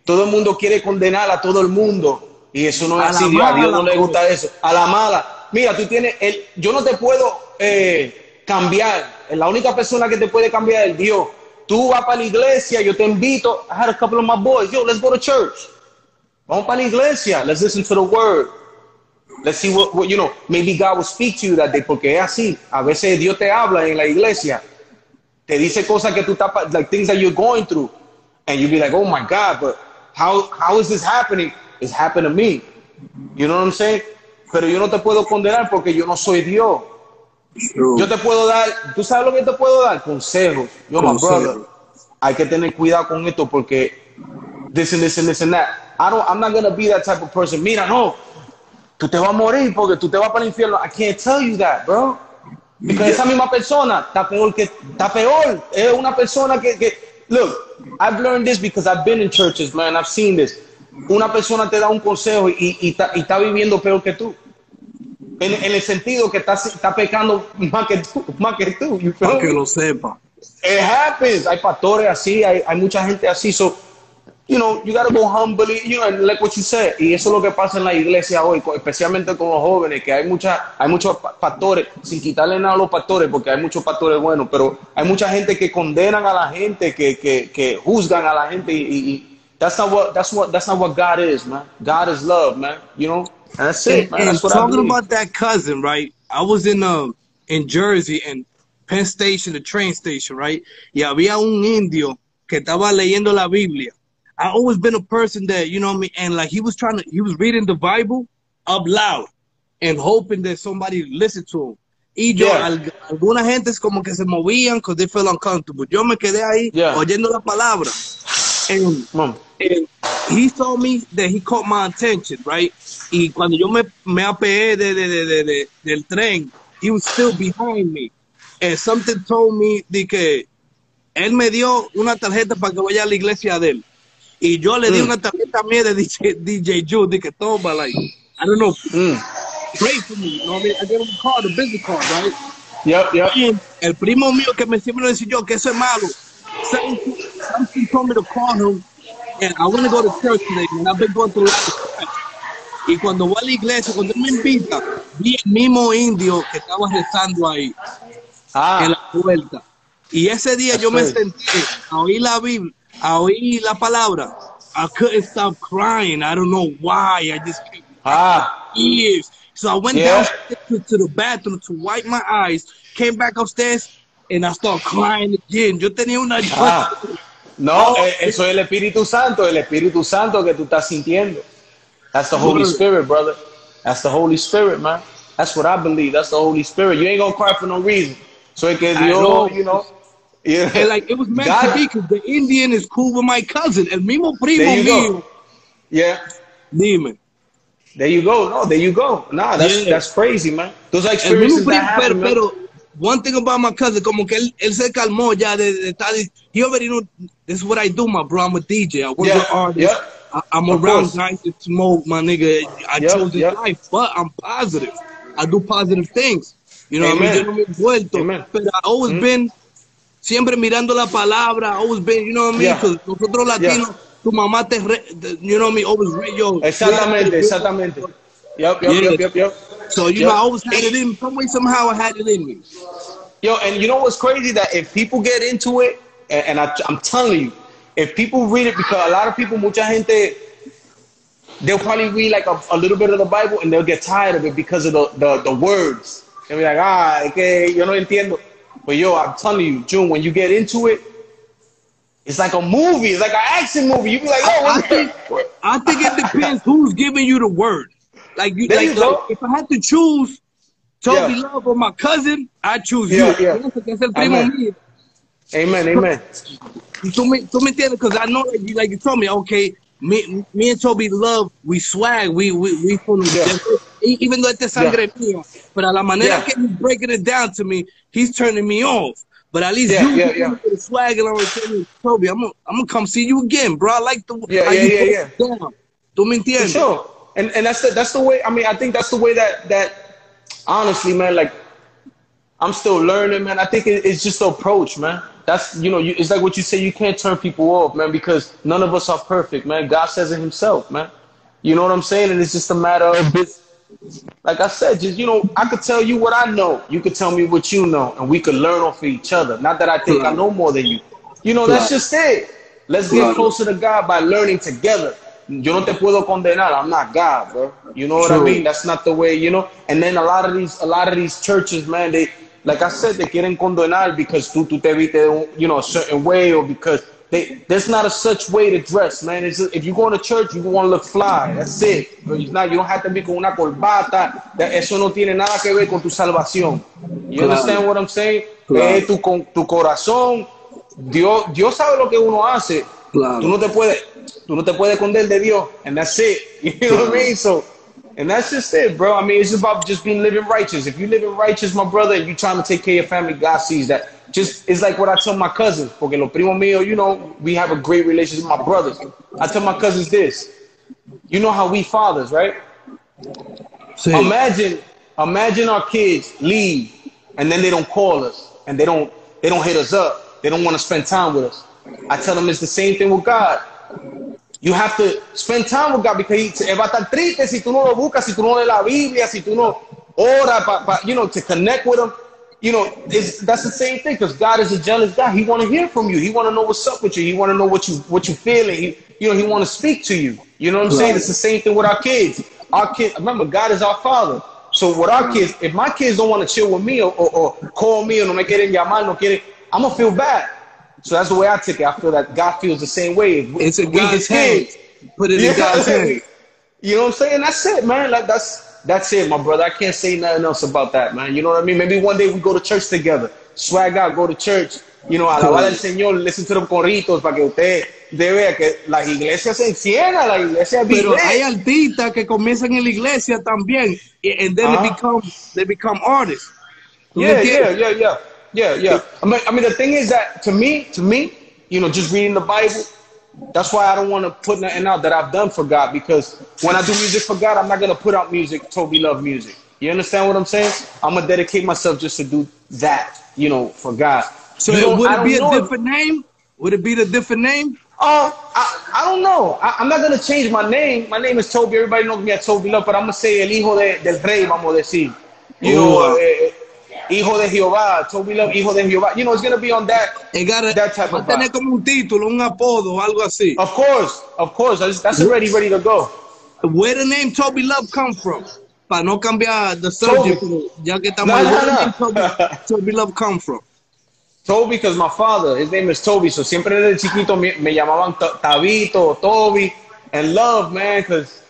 todo el mundo quiere condenar a todo el mundo. Y eso no es así, Dios, a Dios no le gusta eso. A la mala. Mira, tú tienes, el, yo no te puedo eh, cambiar. La única persona que te puede cambiar es Dios. Tú vas para la iglesia, yo te invito. I had a couple of my boys. Yo, let's go to church. Vamos para la iglesia. Let's listen to the word. Let's see what, what, you know, maybe God will speak to you that day, porque es así. A veces Dios te habla en la iglesia. Te dice cosas que tú estás, like things that you're going through. And you be like, oh my God, but how, how is this happening? It's happened to me. You know what I'm saying? Pero yo no te puedo condenar porque yo no soy Dios. Yo te puedo dar, tú sabes lo que te puedo dar? Consejos. Yo, my Consejos. brother, hay que tener cuidado con esto porque this and this and this and that. I don't, I'm not gonna be that type of person. Mira, no, tú te vas a morir porque tú te vas para el infierno. I can't tell you that, bro. Porque esa misma persona está peor que, está peor. Es una persona que, que, look, I've learned this because I've been in churches, man. I've seen this. Una persona te da un consejo y, y, está, y está viviendo peor que tú. En, en el sentido que está, está pecando más que tú, más que tú. Para que lo sepa. It happens. Hay pastores así, hay, hay mucha gente así. So, you know, you gotta go humbly, you know, and like what you said. Y eso es lo que pasa en la iglesia hoy, especialmente con los jóvenes, que hay mucha, hay muchos pa- pastores, sin quitarle nada a los pastores, porque hay muchos pastores buenos, pero hay mucha gente que condenan a la gente, que, que, que juzgan a la gente y, y- that's not what that's what that's not what God is, man. God is love, man. You know, and that's it, And, man. and That's I talking about that cousin, right? I was in um in Jersey and Penn Station, the train station, right? Y había un indio que estaba leyendo la Biblia. I always been a person that, you know what I mean, and like he was trying to, he was reading the Bible up loud and hoping that somebody listened to him. Y yo, Yeah. al- alguna gente es como que se movían because they feel uncomfortable. Yo me quedé ahí Yeah. oyendo la palabra. And, and he told me that he caught my attention, right? Y cuando yo me, me apeé de, de, de, de- de- del tren, he was still behind me. And something told me de que él me dio una tarjeta para que vaya a la iglesia de él. Y yo le di Mm. una tarjeta mía de DJ, DJ Jude, de que toma, like, I don't know, Mm. pray for me. You know what I mean? I gave him a card, a business card, right? Yep, yep. And el primo mío que me siempre decía yo que eso es malo. Something, something told me to call him, and I want to go to church today, and I've been going to church. Y cuando voy a la iglesia, cuando él me invita, vi el mismo indio que estaba rezando ahí en Ah, la puerta. Y ese día yo me senté a oír la Biblia, a oír la palabra. I couldn't stop crying. I don't know why. I just kept ah, years. So I went Yeah. downstairs to, to the bathroom to wipe my eyes, came back upstairs, and I started crying again. Yo tenía una ah. No, eh, eso es el Espíritu Santo, el Espíritu Santo que tú estás sintiendo. That's the Holy Spirit, brother. That's the Holy Spirit, man. That's what I believe. That's the Holy Spirit. You ain't gonna cry for no reason. So es que Dios, know. you know. Yeah. And like it was meant God- to be because the Indian is cool with my cousin. El mismo primo There you mío. go. Yeah. Dime. There you go. No, there you go. Nah, that's Yeah. that's crazy, man. Those are experiences primo, that pero, man. pero one thing about my cousin, como que él, él se calmó ya de, de. He already know this is what I do, my bro. I'm a DJ. I work Yeah, with artists. yeah. I, I'm Of around course. guys that smoke, my nigga. I Yeah, chose this yeah. life, but I'm positive. I do positive things. You know what I mean? Amen. Yo no me vuelto. But I always Mm. been siempre mirando la palabra. always been, you know what I mean? Yeah. Nosotros latinos, tu mamá te, re, you know what I mean? Always re, yo. Exactamente, exactamente. Yep, yep, Yeah. yep, yep, yep. So you know, I always had it in some way, somehow. I had it in me. Yo, and you know what's crazy? That if people get into it, and, and I, I'm telling you, if people read it, because a lot of people, mucha gente, they'll probably read like a, a little bit of the Bible and they'll get tired of it because of the, the, the words. They'll be like, ah, que yo no entiendo. But yo, I'm telling you, June, when you get into it, it's like a movie. It's like an action movie. You be like, I, oh, I think I think it depends who's giving you the word. Like you, like, you like, if I had to choose Toby Yeah. Love or my cousin, I choose Yeah, you. yeah. Ese que es el primo Amen. Amen, amen. Y Tú me, tú me entiendes? Because I know, like you, like you told me, okay, me, me and Toby Love, we swag, we, we, we from Yeah. Even though it's sangre mía, but a la manera Yeah. que he's breaking it down to me, he's turning me off. But at least Yeah, you yeah, yeah. the swag and I'm like, Toby, I'm gonna, I'm gonna come see you again, bro. I like the Yeah, how yeah, you yeah, yeah. it down. ¿Tú me entiendes? sure. And and that's the that's the way. I mean, I think that's the way that that honestly, man. Like, I'm still learning, man. I think it, it's just the approach, man. That's you know, you, it's like what you say. You can't turn people off, man, because none of us are perfect, man. God says it Himself, man. You know what I'm saying? And it's just a matter of this. Like I said, just you know, I could tell you what I know. You could tell me what you know, and we could learn off of each other. Not that I think I know more than you. You know, that's Right. just it. Let's get Right. closer to God by learning together. Yo no te puedo condenar. I'm not God, bro. You know what I mean? That's not the way, you know. And then a lot of these, a lot of these churches, man, they, like I said, they quieren condenar because tú, tú te viste, you know, a certain way, or because they, there's not a such way to dress, man. It's just, if you go to church, you want to look fly. That's it. But it's not, you don't have to be con una corbata. That, eso no tiene nada que ver con tu salvación. You Claro. understand what I'm saying? Claro. Eh, tu, con, tu corazón. Dios, Dios sabe lo que uno hace. Claro. Tú no te puedes, tú no te puedes esconder de Dios, and that's it. (laughs) You know what I mean? So, and that's just it, bro. I mean, it's about just being living righteous. If you living righteous, my brother, and you trying to take care of your family, God sees that. Just it's like what I tell my cousins, porque los primos míos, you know, we have a great relationship with my brothers. I tell my cousins this. You know how we fathers, right? Sí. Imagine, imagine our kids leave and then they don't call us and they don't they don't hit us up. They don't want to spend time with us. I tell them it's the same thing with God. You have to spend time with God because he, va a estar triste si tú no lo buscas, si tú no lees la Biblia, si tú no ora, pa, pa, you know, to connect with him. You know, it's, that's the same thing because God is a jealous God. He want to hear from you. He want to know what's up with you. He want to know what you what you feeling. He, you know, he want to speak to you. You know what I'm saying? It's the same thing with our kids. Our kids, remember, God is our father. So with our kids, if my kids don't want to chill with me or, or, or call me or no me quieren llamar, no quieren, I'm gonna feel bad. So that's the way I take it. I feel that God feels the same way. It's in we God's kids. hands. Put it in Yeah. God's hands. (laughs) You know what I'm saying? That's it, man. Like that's that's it, my brother. I can't say nothing else about that, man. You know what I mean? Maybe one day we go to church together, swag out, go to church, you know, alabar al Señor, listen to the corritos para que usted de vea que las iglesias se enciendan, la iglesia Pero vive. hay artistas que comienzan en la iglesia también, and then they become they become artists. Yeah, yeah, yeah, yeah, yeah, yeah. I mean, I mean, the thing is that to me, to me, you know, just reading the Bible, that's why I don't want to put nothing out that I've done for God because when I do music for God, I'm not gonna put out music, Toby Love music. You understand what I'm saying? I'm gonna dedicate myself just to do that, you know, for God. So You know, would it be a know if- different name? Would it be the different name? Uh, I, I don't know. I, I'm not gonna change my name. My name is Toby. Everybody knows me as Toby Love, but I'm gonna say el hijo de, del rey, vamos a decir. You know, Oh, wow. eh, eh, hijo de Jehová, Toby Love, hijo de Jehová. You know, it's gonna be on that. It gotta, That type va of tener vibe. como un título, un apodo, algo así. Of course, of course. That's, that's already ready to go. Where the name Toby Love come from? Para no cambiar the Toby. subject, pero ya que estamos No, no, no. Toby, Toby Love come from? Toby, because my father, his name is Toby, so siempre desde chiquito me, me llamaban Ta- Tabito, Toby, and love, man, because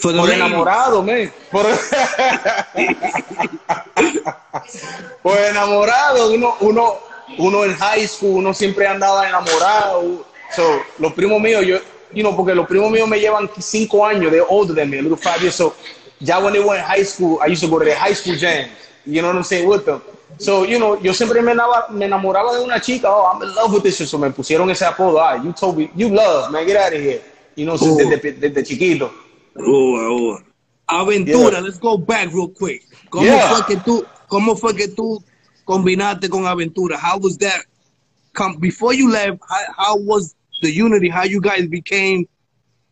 For the por enamorado, man. Por, (laughs) por enamorado, uno, uno, uno en high school, uno siempre andaba enamorado. So, los primos míos, yo, you know, porque los primos míos me llevan cinco años, they're older than me, a little five years. So, ya when they were in high school, I used to go to their high school jams. You know what I'm saying? With them. So, you know, yo siempre me enamoraba, me enamoraba de una chica. Oh, I'm in love with this. So, me pusieron ese apodo. Ah, you told me, you love, man, get out of here. You know, desde, desde chiquito. Oh, oh. Aventura, Yeah. let's go back real quick. ¿Cómo Yeah. fue que tú, cómo fue que tú combinaste con Aventura? How was that? Come before you left, how, how was the unity? How you guys became?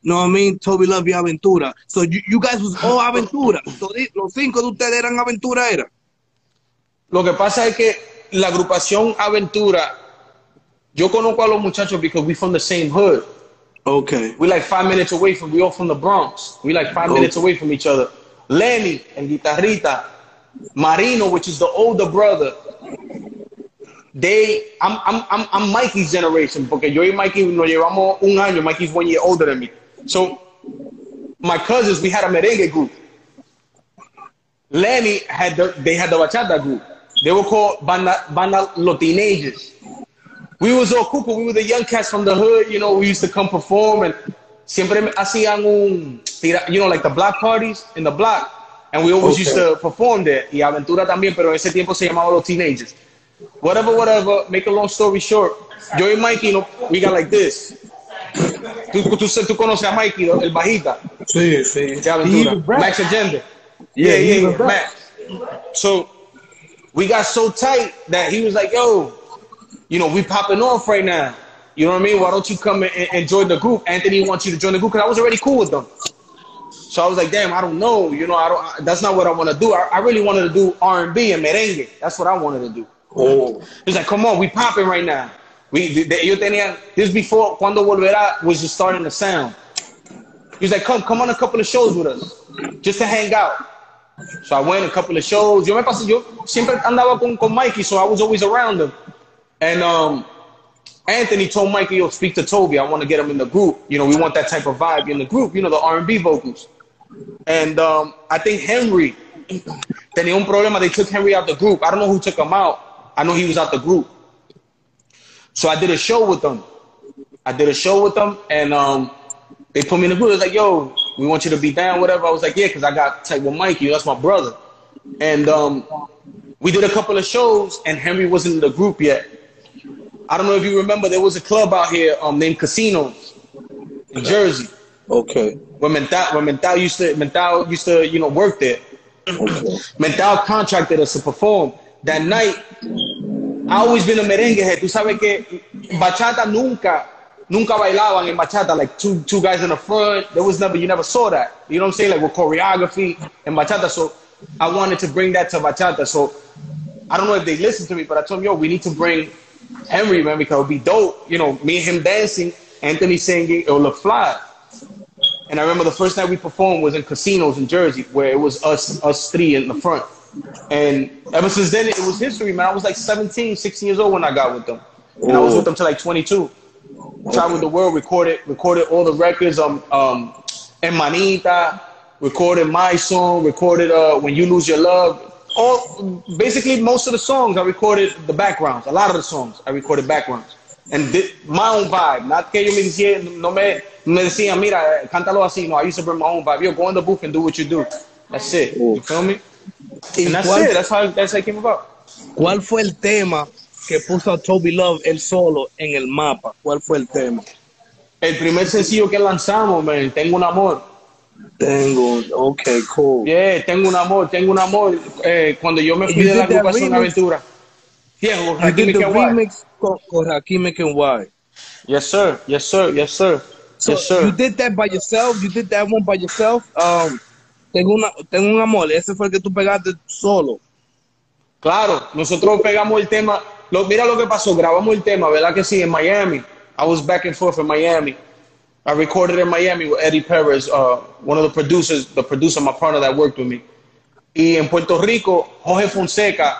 what I mean? Toby Love y Aventura. So you, you guys was all Aventura. So, di- los cinco de ustedes eran Aventura, era. Lo que pasa es que la agrupación Aventura, yo conozco a los muchachos because we from the same hood. Okay. We like five minutes away from, we all from the Bronx. We like five Oh. minutes away from each other. Lenny, and guitarrita, Marino, which is the older brother. They, I'm, I'm, I'm, I'm Mikey's generation, porque yo y Mikey nos llevamos un año. Mikey's one year older than me. So, my cousins, we had a merengue group. Lenny had the, they had the bachata group. They were called Banda, Banda Los Teenagers. We was all cool, we were the young cats from the hood, you know, we used to come perform and siempre hacían un, you know, like the block parties in the block. And we always used to perform there. Y Aventura también, pero ese tiempo se llamaba Los Teenagers. Whatever, whatever, make a long story short, yo y Mikey, no, we got like this. Tú, tú, tú conoces a Mikey, el bajita Sí, sí. de Aventura. Max Agenda. Yeah, Yeah, yeah, yeah. Max. So we got so tight that he was like, yo, you know, we popping off right now. You know what I mean? Why don't you come and, and join the group? Anthony wants you to join the group because I was already cool with them. So I was like, damn, I don't know. You know, I don't. That's not what I want to do. I, I really wanted to do R and B and merengue. That's what I wanted to do. Oh. He's like, come on, we popping right now. We, de- yo tenía, this before Cuando Volverá was just starting to sound. He's like, come, come on a couple of shows with us, just to hang out. So I went a couple of shows. Yo me pasé, yo siempre andaba con, con Mikey, so I was always around him. And um, Anthony told Mikey, yo, speak to Toby. I want to get him in the group. You know, we want that type of vibe in the group. You know, the R&B vocals. And um, I think Henry (clears throat) tenía un problema. They took Henry out the group. I don't know who took him out. I know he was out the group. So I did a show with them. I did a show with them, and um, they put me in the group. It was like, yo, we want you to be down, whatever. I was like, yeah, because I got tight with Mikey. That's my brother. And um, we did a couple of shows, and Henry wasn't in the group yet. I don't know if you remember, there was a club out here um, named Casinos in Jersey. Okay. Where Mental, where Mental used to Mental used to you know work there. Okay. Mental contracted us to perform that night. I always been a merengue head. Tú sabes que bachata nunca, nunca bailaban en bachata like two two guys in the front. There was never you never saw that. You know what I'm saying? Like with choreography and bachata. So I wanted to bring that to bachata. So I don't know if they listened to me, but I told them, yo, we need to bring Henry, man, because it would be dope. You know, me and him dancing, Anthony singing, it would look fly. And I remember the first night we performed was in casinos in Jersey, where it was us us three in the front. And ever since then, it was history, man. I was like 17, 16 years old when I got with them. And I was with them till like 22. Traveled the world, recorded recorded all the records, um, um, Hermanita, recorded my song, recorded uh, When You Lose Your Love. All basically most of the songs I recorded the backgrounds. A lot of the songs I recorded backgrounds. And did my own vibe. Not que yo me decía, no me, me decían, mira, cántalo así. No, I used to bring my own vibe. Yo, go in the booth and do what you do. That's it. You feel me? And that's cuál- it. That's how, that's how it came about. ¿Cuál fue el tema que puso a Toby Love él solo en el mapa? ¿Cuál fue el tema? El primer sencillo que lanzamos, man, Tengo un amor. Tengo, okay, cool. Yeah, tengo un amor, tengo un amor. Eh, cuando yo me fui de la agrupación? Aventura. Yeah, Kenway. remix con, con and Kenway. Yes, sir. Yes, sir. Yes, sir. So yes, sir. you did that by yourself. You did that one by yourself. Um, tengo una, tengo un amor. Ese fue el que tú pegaste solo. Claro, nosotros pegamos el tema. Lo, mira lo que pasó, grabamos el tema, ¿verdad que sí? En Miami. I was back and forth in Miami. I recorded in Miami with Eddie Perez, uh, one of the producers, the producer, my partner that worked with me. Y in Puerto Rico, Jorge Fonseca,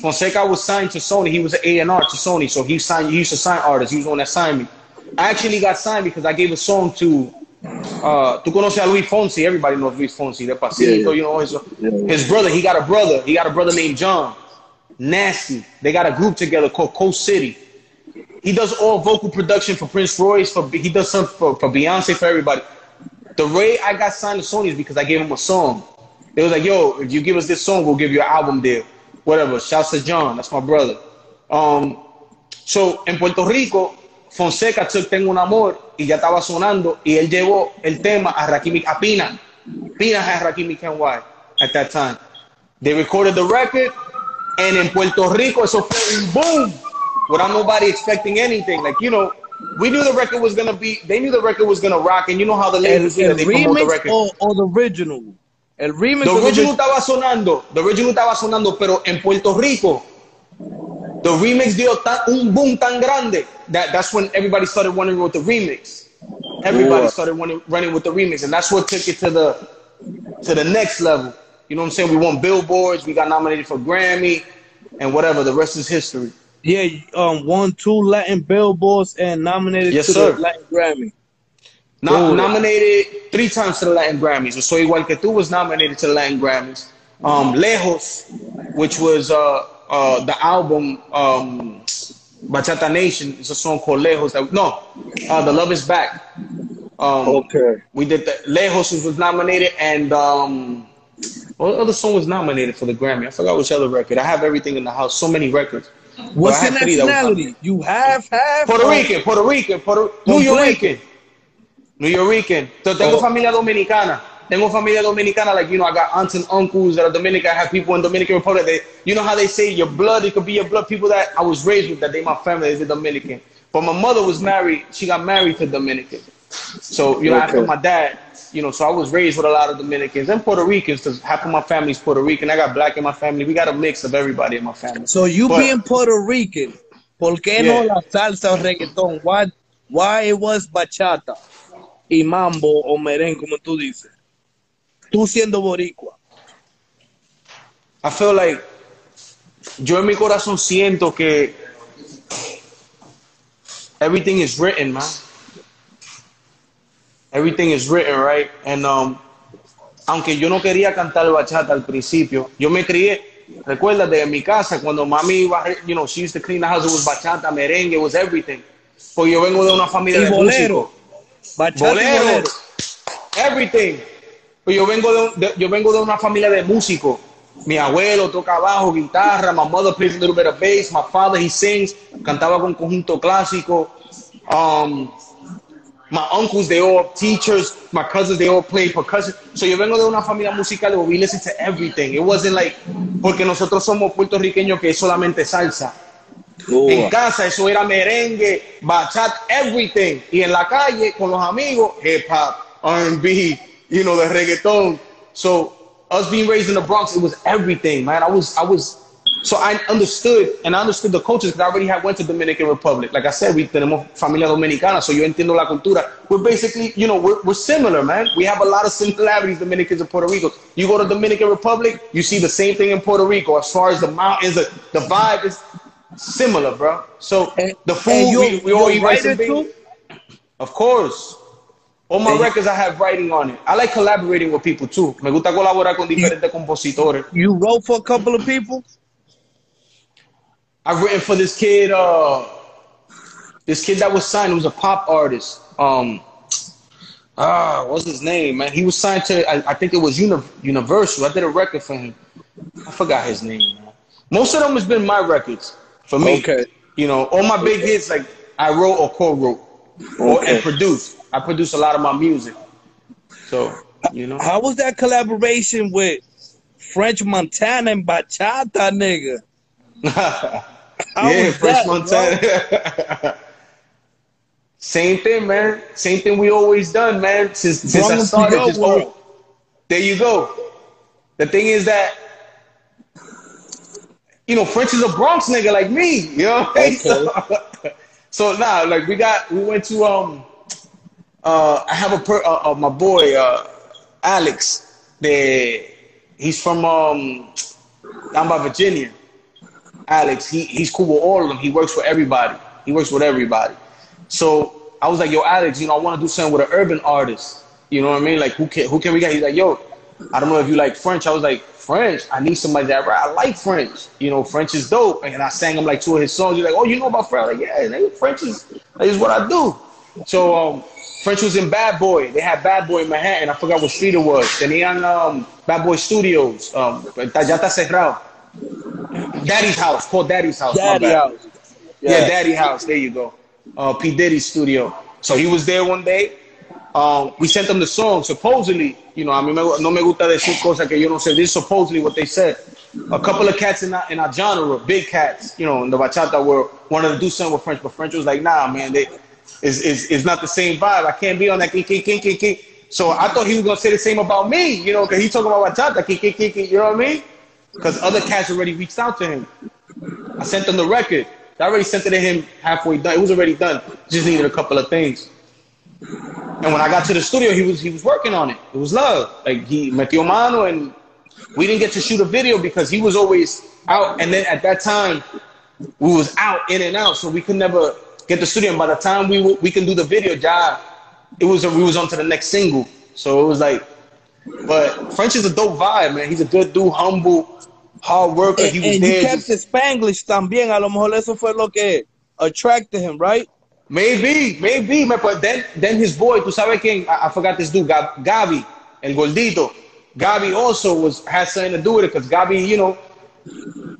Fonseca was signed to Sony. He was an A&R to Sony, so he signed. He used to sign artists. He was the one that signed me. I actually got signed because I gave a song to. Uh, tú conoces a Luis Fonsi. Everybody knows Luis Fonsi. Despacito, Yeah, yeah. you know his, Yeah. his brother. He got a brother. He got a brother named John. Nasty. They got a group together called Coast City. He does all vocal production for Prince Royce. For he does some for, for Beyonce for everybody. The way I got signed to Sony is because I gave him a song. They was like, "Yo, if you give us this song, we'll give you an album deal." Whatever. Shouts to John. That's my brother. Um, so en Puerto Rico, Fonseca took Tengo un amor y ya estaba sonando y él llevó el tema a Rakim a Pina. Pina had Rakim Ken-Y at that time. They recorded the record and in Puerto Rico eso fue un boom without nobody expecting anything. Like, you know, we knew the record was gonna be, they knew the record was gonna rock and you know how the El, labels do el that they promote the record. o, o the original. El remix. The o the original estaba sonando, the original estaba sonando, pero en Puerto Rico, the remix dio tan, un boom tan grande that that's when everybody started running with the remix. Everybody Yeah. started running, running with the remix, and that's what took it to the to the next level. You know what I'm saying? We won billboards, we got nominated for Grammy, and whatever. The rest is history. Yeah, um, won two Latin billboards and nominated Yes, to sir. the Latin Grammy. No, Cool. nominated three times to the Latin Grammys. So igual que tú was nominated to the Latin Grammys. Um, Lejos, which was uh, uh, the album um, Bachata Nation, it's a song called Lejos. That, no, uh, The Love Is Back. Um, Okay. We did the Lejos was nominated, and um, what other song was nominated for the Grammy? I forgot which other record. I have everything in the house. So many records. What's your had three that was nationality? You have half. Puerto Rican, Puerto Rican, Puerto New. Yorker. New Yorker. So tengo Oh. familia dominicana. Tengo familia dominicana. Like, you know, I got aunts and uncles that are Dominican. I have people in Dominican Republic. They, you know how they say your blood, it could be your blood. People that I was raised with, that they my family, they're Dominican. But my mother was married. She got married to Dominican. So, you know, after Okay. my dad, you know, so I was raised with a lot of Dominicans and Puerto Ricans because half of my family's Puerto Rican. I got black in my family. We got a mix of everybody in my family. So you But- being Puerto Rican, ¿por qué Yeah. no la salsa o reggaetón? Why, why it was bachata y mambo o merengue, como tú dices? Tú siendo boricua. I feel like yo en mi corazón siento que everything is written, man. Everything is written, right? And um, aunque yo no quería cantar bachata al principio, yo me crié, recuerda de mi casa cuando mami iba, you know, she used to clean the house, it was bachata, merengue, it was everything. Pues yo vengo de una familia Y de bolero. músicos. Bachata y bolero, bolero. everything. Pues yo vengo de, de- yo vengo de una familia de músicos. Mi abuelo toca bajo, guitarra, my mother plays a little bit of bass, my father he sings, cantaba con conjunto clásico. Um, my uncles they all teachers, my cousins they all play percussion. So yo vengo de una familia musical where we listen to everything. It wasn't like porque nosotros somos puertorriqueños que es solamente salsa. En casa eso era merengue, bachata, everything. Y en la calle con los amigos, hip hop, R&B, you know, the reggaeton. So us being raised in the Bronx, it was everything, man. I was, I was, so I understood and I understood the cultures because I already had went to Dominican Republic. Like I said, we tenemos familia dominicana, so yo entiendo la cultura. We're basically, you know, we're, we're similar, man. We have a lot of similarities, Dominicans and Puerto Rico. You go to Dominican Republic, you see the same thing in Puerto Rico. As far as the mountains, the, the vibe is similar, bro. So And- the food, you- we, we all eat rice and beans. Of course. All my And records I have writing on it. I like collaborating with people too. Me gusta colaborar con diferentes compositores. You wrote for a couple of people. I've written for this kid, uh, this kid that was signed. Was a pop artist. Um, ah, what's his name, man? He was signed to, I, I think it was Uni- Universal. I did a record for him. I forgot his name. Man. Most of them has been my records for me. Okay. You know, all my big hits, like I wrote or co-wrote or Okay. and produced. I produce a lot of my music. So, you know. How was that collaboration with French Montana and Bachata, nigga? (laughs) How yeah, French that. Montana. (laughs) Same thing, man. Same thing we always done, man. Since since Brought I started. your Just, oh, there you go. The thing is that you know French is a Bronx nigga like me. You know. What I mean? (laughs) So, so now, like we got, we went to um, uh, I have a per, uh, uh, my boy uh, Alex. The he's from um, down by Virginia. Alex, he, he's cool with all of them. He works for everybody. He works with everybody. So I was like, yo, Alex, you know, I want to do something with an urban artist. You know what I mean? Like, who can who can we get? He's like, yo, I don't know if you like French. I was like, French? I need somebody that. I like French. You know, French is dope. And I sang him like two of his songs. He's like, oh, you know about French? I'm like, yeah, French is, is what I do. So um, French was in Bad Boy. They had Bad Boy in Manhattan. I forgot what street it was. Tenían um, Bad Boy Studios. Um, ya está cerrado. Daddy's house, called Daddy's house. Daddy house. Yeah. Daddy House. There you go. Uh, P Diddy's studio. So he was there one day. Um, we sent them the song. Supposedly, you know, I mean, no me gusta decir cosas que yo no sé. This is supposedly what they said. A couple of cats in our, in our genre, big cats, you know, in the bachata world, wanted to do something with French, but French was like, nah, man, they, it's, it's, it's not the same vibe. I can't be on that king, king, king, king, king. So I thought he was gonna say the same about me, you know, because he talking about bachata, king, king, king, king, you know what I mean? Because other cats already reached out to him. I sent them the record. I already sent it to him halfway done. It was already done. Just needed a couple of things. And when I got to the studio, he was he was working on it. It was love. Like he metió mano, and we didn't get to shoot a video because he was always out. And then at that time, we was out in and out, so we could never get the studio. And by the time we w- we can do the video, job, it was we was on to the next single. So it was like, but French is a dope vibe, man. He's a good dude, humble, hard worker. And, He was and you there. kept just- the Spanglish también. A lo mejor eso fue lo que attracted him, right? Maybe, maybe, man, but then, then his boy, tú sabes quién, I, I forgot this dude, Gab, Gabi, el gordito. Gabi also was had something to do with it because Gabi, you know,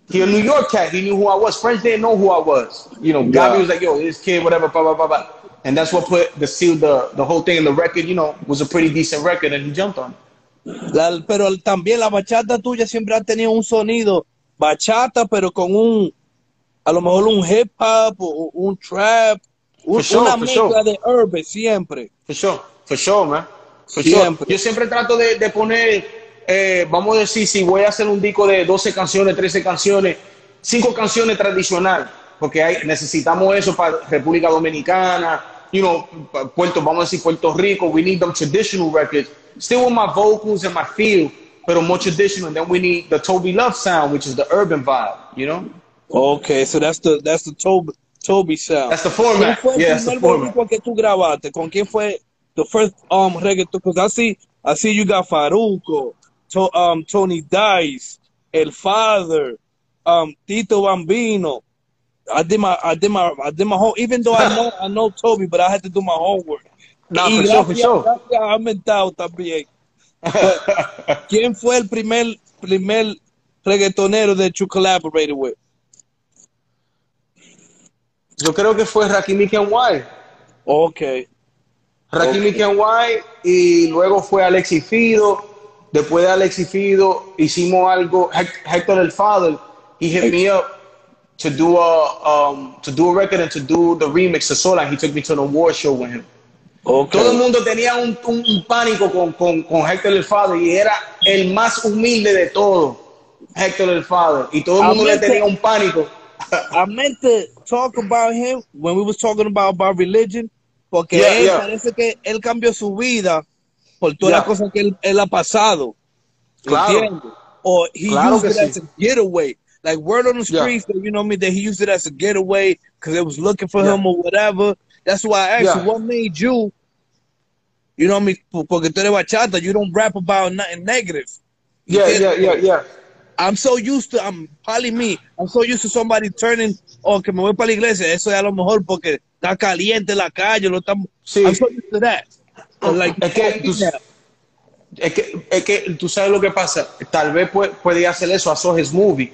he a New York cat. He knew who I was. French didn't know who I was. You know, Gabi was like, yo, this kid, whatever, blah, blah, blah, blah. And that's what put the seal, the, the whole thing in the record, you know, was a pretty decent record and he jumped on it. La- pero también la bachata tuya siempre ha tenido un sonido bachata, pero con un, a lo mejor un hip hop o un trap, un- For sure, una mezcla sure. de urban siempre. For sure, for sure, man. For Siempre. sure. Yo siempre trato de, de poner, eh, vamos a decir, si voy a hacer un disco de 12 canciones, 13 canciones, 5 canciones tradicional, porque hay, necesitamos eso para República Dominicana, you know, Puerto, vamos a decir Puerto Rico, we need them traditional records, still with my vocals and my feel, pero more traditional, and then we need the Toby Love sound, which is the urban vibe, you know? Okay, so that's the, that's the Toby, Toby sound. That's the ¿Quién format. fue el Yeah, the primer boricua que tú grabaste? ¿Con quién fue the first um reggaeton? Because I see, I see you got Farruko, to, um, Tony Dize, El Father, um, Tito Bambino. I did my, I did my, I did my whole. Even though I know, I know Toby, but I had to do my homework. Nah, Y gracias- gracias a Mentao también. (laughs) ¿Quién fue el primer, primer reggaetonero that you collaborated with? Yo creo que fue Rakim Kenway. Okay. Rakim Ok. Kenway y luego fue Alexi Fido. Después de Alexi Fido hicimos algo. Hec- Hector el Father, he hit me up to do a um, to do a record and to do the remix of Sola. He took me to an award show with him. Okay. Todo el mundo tenía un, un- un pánico con, con, con Hector el Father y era el más humilde de todos, Hector el Father. Y todo el mundo le tenía un pánico. I meant to talk about him when we was talking about, about religion, porque Yeah, él yeah. parece que él cambió su vida por todas las Yeah. cosas que él, él ha pasado. Claro. ¿Entiendes? Or he Claro used it sí. as a getaway. Like word on the Yeah. streets, that, you know what I mean, that he used it as a getaway because they was looking for Yeah. him or whatever. That's why I asked Yeah. you, what made you You know I mean? Porque tú eres bachata. You don't rap about nothing negative. You Yeah, yeah, yeah, yeah. I'm so used to, I'm probably me. I'm so used to somebody turning, oh, que me voy para la iglesia. Eso es a lo mejor porque está caliente la calle. Lo estamos, Sí. I'm so used to that. Like, Es que tú- Es que, es que tú sabes lo que pasa. Tal vez pu- podía hacer eso a Sojes Movie.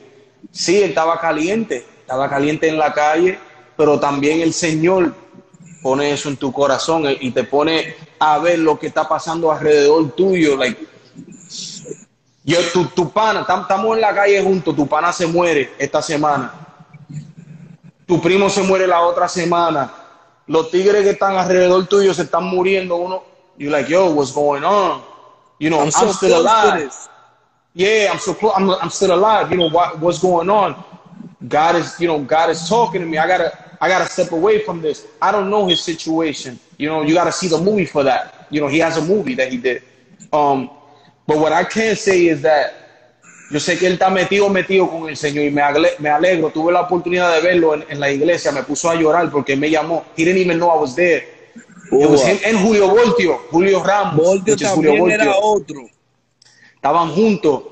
Sí, él estaba caliente, estaba caliente en la calle, pero también el Señor pone eso en tu corazón y te pone a ver lo que está pasando alrededor tuyo. Like, yo, tu, tu pana, tam- estamos en la calle juntos, tu pana se muere esta semana. Tu primo se muere la otra semana. Los tigres que están alrededor tuyo se están muriendo. Uno, you're like, yo, what's going on? You know, I'm, I'm so still alive. Yeah, I'm so close. I'm, I'm still alive. You know what, what's going on? God is, you know, God is talking to me. I gotta, I gotta step away from this. I don't know his situation. You know, you gotta see the movie for that. You know, he has a movie that he did. Um, but what I can say is that yo sé que él está metido, metido con el Señor y me, me alegro. Tuve la oportunidad de verlo en, en la iglesia. Me puso a llorar porque me llamó. He didn't even know I was there. It was Oh, him and Julio Voltio, Julio Ramos, Voltio is Julio también Voltio. era otro. estaban juntos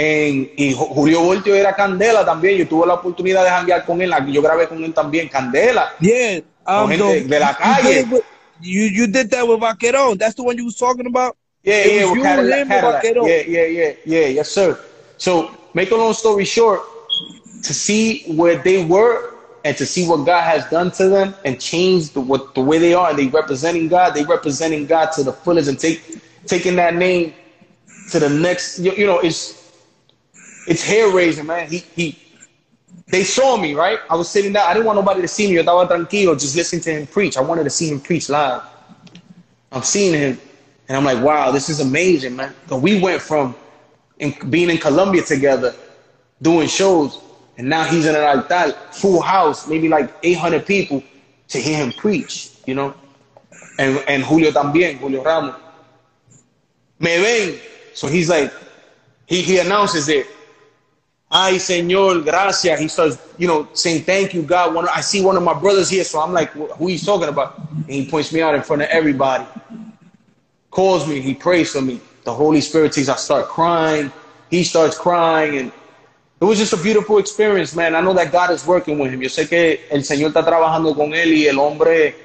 en, y Julio Voltio era Candela también. Yo tuve la oportunidad de janguear con él. Yo grabé con él también, Candela. Yeah. Um, the- de la you calle. did with- You, you did that with Vaquerón. That's the one you was talking about? Yeah, It yeah, with you, Cadillac, Cadillac. Yeah, yeah, yeah, yeah, yes, sir. So, make a long story short, to see where they were and to see what God has done to them and changed the, what, the way they are, and they representing God, they representing God to the fullest and take taking that name to the next. You, you know, it's it's hair raising, man. He he. They saw me, right? I was sitting there. I didn't want nobody to see me. Yo estaba tranquilo, just listening to him preach. I wanted to see him preach live. I'm seeing him, and I'm like, wow, this is amazing, man. So we went from in, being in Colombia together, doing shows, and now he's in an altar, full house, maybe like 800 people, to hear him preach, you know. And and Julio también, Julio Ramos. Me ven, so he's like, he he announces it. Ay, Señor, gracias. He starts, you know, saying thank you, God. One, I see one of my brothers here, so I'm like, who he's talking about? And he points me out in front of everybody. Calls me, he prays for me. The Holy Spirit takes, I start crying. He starts crying, and it was just a beautiful experience, man. I know that God is working with him. Yo sé que el Señor está trabajando con él y el hombre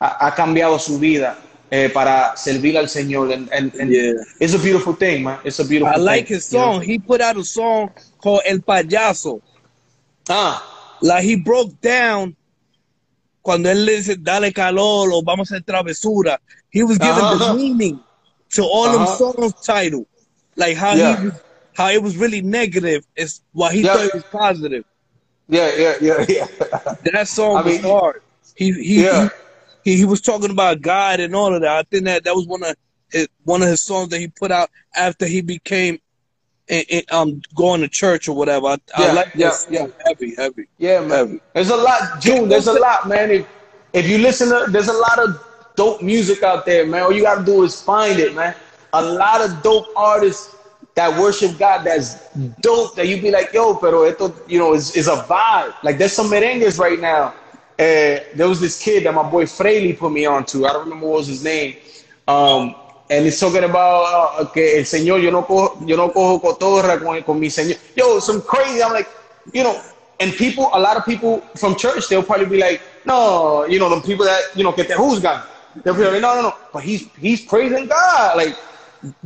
ha, ha cambiado su vida eh, para servir al Señor. And, and, and Yeah. it's a beautiful thing, man. It's a beautiful I thing. like his you know? song. He put out a song called El Payaso. Ah, Like he broke down cuando él le dice dale calor o vamos a hacer travesura. He was giving the Uh-huh. meaning to all Uh-huh. them songs title. Like how Yeah. he was, how it was really negative is why he Yeah. thought it was positive. yeah, yeah, yeah, (laughs) yeah. That song I was mean, hard. He he, Yeah. he he was talking about God and all of that. I think that that was one of his, one of his songs that he put out after he became in, in, um going to church or whatever. I, I Yeah, like yeah, that yeah. heavy, heavy. Yeah, man. Heavy. There's a lot, June. There's a lot, man. If if you listen to, there's a lot of dope music out there, man. All you gotta do is find it, man. A lot of dope artists that worship God. That's dope. That you be like, yo, pero esto, you know, is is a vibe. Like there's some merengues right now. Uh, there was this kid that my boy Fraley put me on to. I don't remember what was his name. Um, and it's talking about uh, que el Señor, yo no cojo, yo no cojo cotorra con, con mi Señor. Yo, some crazy. I'm like, you know, and people, a lot of people from church, they'll probably be like, no, you know, the people that, you know, que te juzgan. They'll be like, no, no, no. But he's, he's praising God. Like,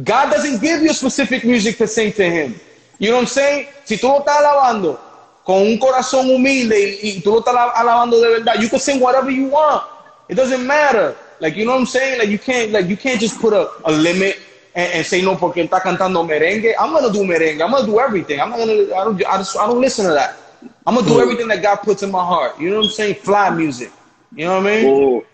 God doesn't give you specific music to sing to him. You know what I'm saying? Si tú lo estás alabando con un corazón humilde y, y tú lo estás alabando de verdad, you can sing whatever you want. It doesn't matter. Like, you know what I'm saying? Like, you can't, like, you can't just put a, a limit and, and say no porque él está cantando merengue. I'm gonna do merengue. I'm gonna do everything. I'm not gonna. I don't. I, just, I don't listen to that. I'm gonna do mm. everything that God puts in my heart. You know what I'm saying? Fly music. You know what I mean? Oh.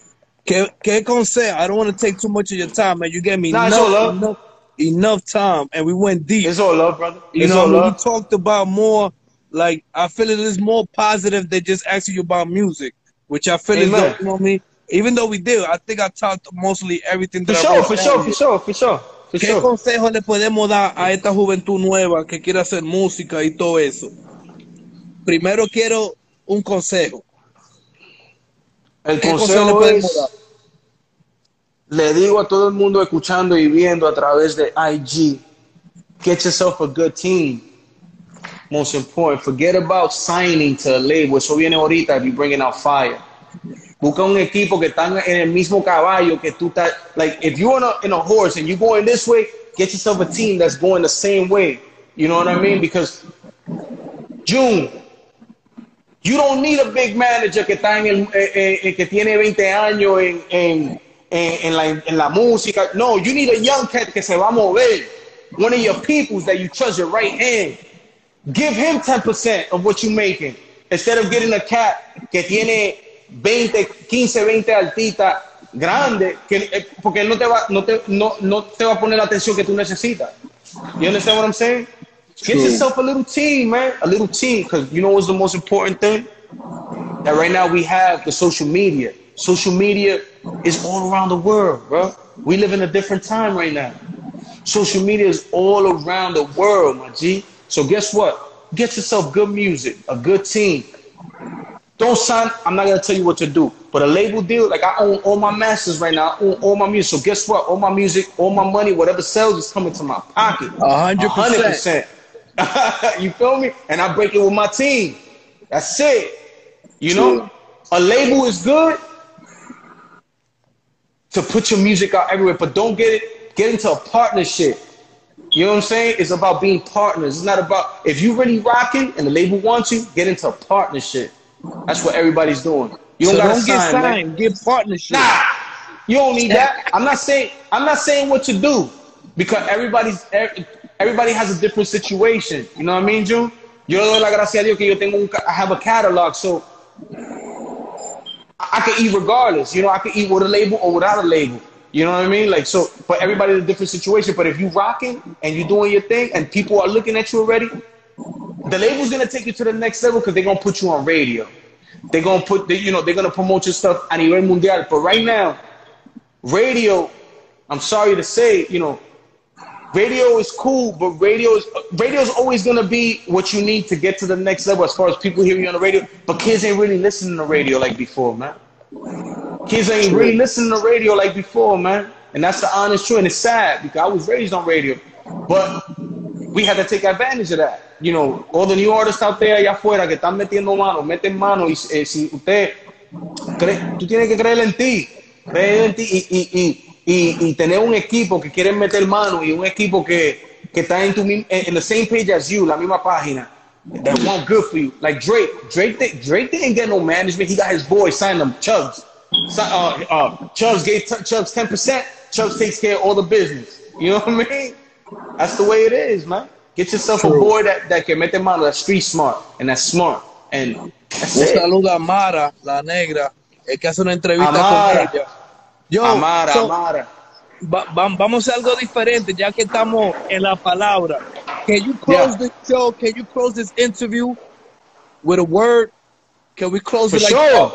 ¿Qué, qué consejo? I don't want to take too much of your time, man. You gave me Nah, enough, it's all love. enough, enough time, and we went deep. It's all love, brother. you It's know, all what I mean? we talked about more. Like I feel it is more positive than just asking you about music, which I feel is Amen. dope, you know what I mean. Even though we did, I think I talked mostly everything For sure, for sure, for sure, for sure, for ¿Qué sure. consejo le podemos dar a esta juventud nueva que quiere hacer música y todo eso? Primero quiero un consejo. El ¿Qué consejo le consejo podemos es dar? le digo a todo el mundo escuchando y viendo a través de IG, get yourself a good team. Most important, forget about signing to a label. Eso viene ahorita if you're bringing out fire. Busca un equipo que está en el mismo caballo que tú estás. Like, if you're in a, in a horse and you're going this way, get yourself a team that's going the same way. You know what I mean? Because June, you don't need a big manager que está en el, eh, eh, que tiene 20 años en, en, en, la, en la música. No, you need a young cat que se va a mover. One of your peoples that you trust your right hand. Give him 10% of what you're making. Instead of getting a cat que tiene 20, 15, 20 altitas grande, que, eh, porque él no te, va, no, te, no, no te va a poner la atención que tú necesitas. You understand what I'm saying? Get yourself a little team, man. A little team. Because you know what's the most important thing? That right now we have the social media. Social media is all around the world, bro. We live in a different time right now. Social media is all around the world, my G. So guess what? Get yourself good music, a good team. Don't sign. I'm not gonna tell you what to do, but a label deal, like I own all my masters right now. I own all my music. So guess what? All my music, all my money, whatever sells is coming to my pocket. Hundred percent. (laughs) you feel me? And I break it with my team. That's it. You know, a label is good to put your music out everywhere, but don't get it. Get into a partnership. You know what I'm saying? It's about being partners. It's not about if you really rocking and the label wants you, get into a partnership. That's what everybody's doing. You don't, so don't get signed, man. get partnership. Nah, you don't need that. I'm not saying I'm not saying what to do because everybody's er, everybody has a different situation. You know what I mean, June? Yo doy la gracia a Dios que yo tengo un, I have a catalog, so I can eat regardless. You know, I can eat with a label or without a label. You know what I mean? Like so, but everybody's in a different situation. But if you rocking and you doing your thing, and people are looking at you already, the label's gonna take you to the next level because they're gonna put you on radio. They're gonna put, they, you know, they're gonna promote your stuff a nivel mundial. But right now, radio, I'm sorry to say, you know, radio is cool, but radio is radio is always gonna be what you need to get to the next level as far as people hearing you on the radio. But kids ain't really listening to radio like before, man. Kids ain't really listening to radio like before, man. And that's the honest truth. And it's sad because I was raised on radio. But we had to take advantage of that. You know, all the new artists out there allá afuera que están metiendo mano, meten mano y eh, si usted cree, tú tienes que creer en ti, creer en ti y, y, y y, tener un equipo que quiere meter mano y un equipo que, que está en tu en the same page as you, la misma página. That want good for you. Like Drake. Drake, Drake didn't get no management. He got his boy signed them, Chubbs. Uh, uh, Chubbs gave Chubbs 10%. Chubbs takes care of all the business. You know what I mean? That's the way it is, man. Get yourself True. a boy that, that can mete mano, that's street smart, and that's smart. And that's Un saludo a Mara, la negra, el que hace una entrevista Amara. con ella. Yo, Amara, so, Amara. Va, va, vamos a algo diferente, ya que estamos en la palabra. Can you close yeah. the show? Can you close this interview with a word? Can we close For it like sure. That?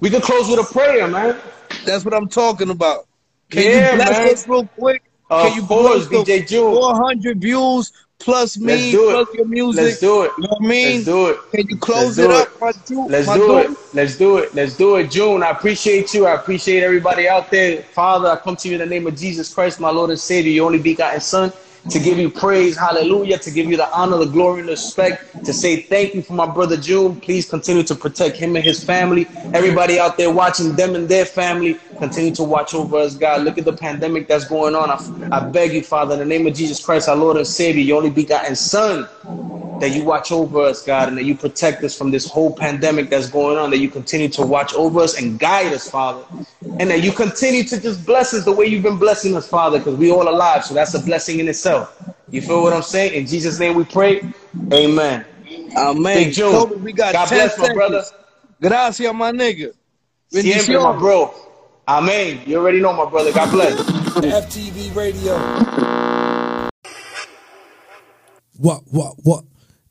We can close with a prayer, man. That's what I'm talking about. Can yeah, you bless man. us real quick? Of Can you course, DJ June. 400 views plus me, plus your music. Let's do it. You know what I mean? Let's do it. Can you close Let's it up, it. my dude? Let's do it. Let's do it. Let's do it. June, I appreciate you. I appreciate everybody out there. Father, I come to you in the name of Jesus Christ, my Lord and Savior, your only begotten Son, to give you praise, hallelujah, to give you the honor, the glory, and the respect, to say thank you for my brother June. Please continue to protect him and his family. Everybody out there watching them and their family, continue to watch over us, God. Look at the pandemic that's going on. I, I beg you, Father, in the name of Jesus Christ, our Lord and Savior, your only begotten Son, that you watch over us, God, and that you protect us from this whole pandemic that's going on, that you continue to watch over us and guide us, Father, and that you continue to just bless us the way you've been blessing us, Father, because we all alive, so that's a blessing in itself. You feel what I'm saying? In Jesus' name we pray. Amen. Amen. Big June. Kobe, we got God 10 bless, my seconds. brother. Gracias, my nigga. Siempre, my bro. Amen. You already know, my brother. God bless. FTV Radio. What, what, what?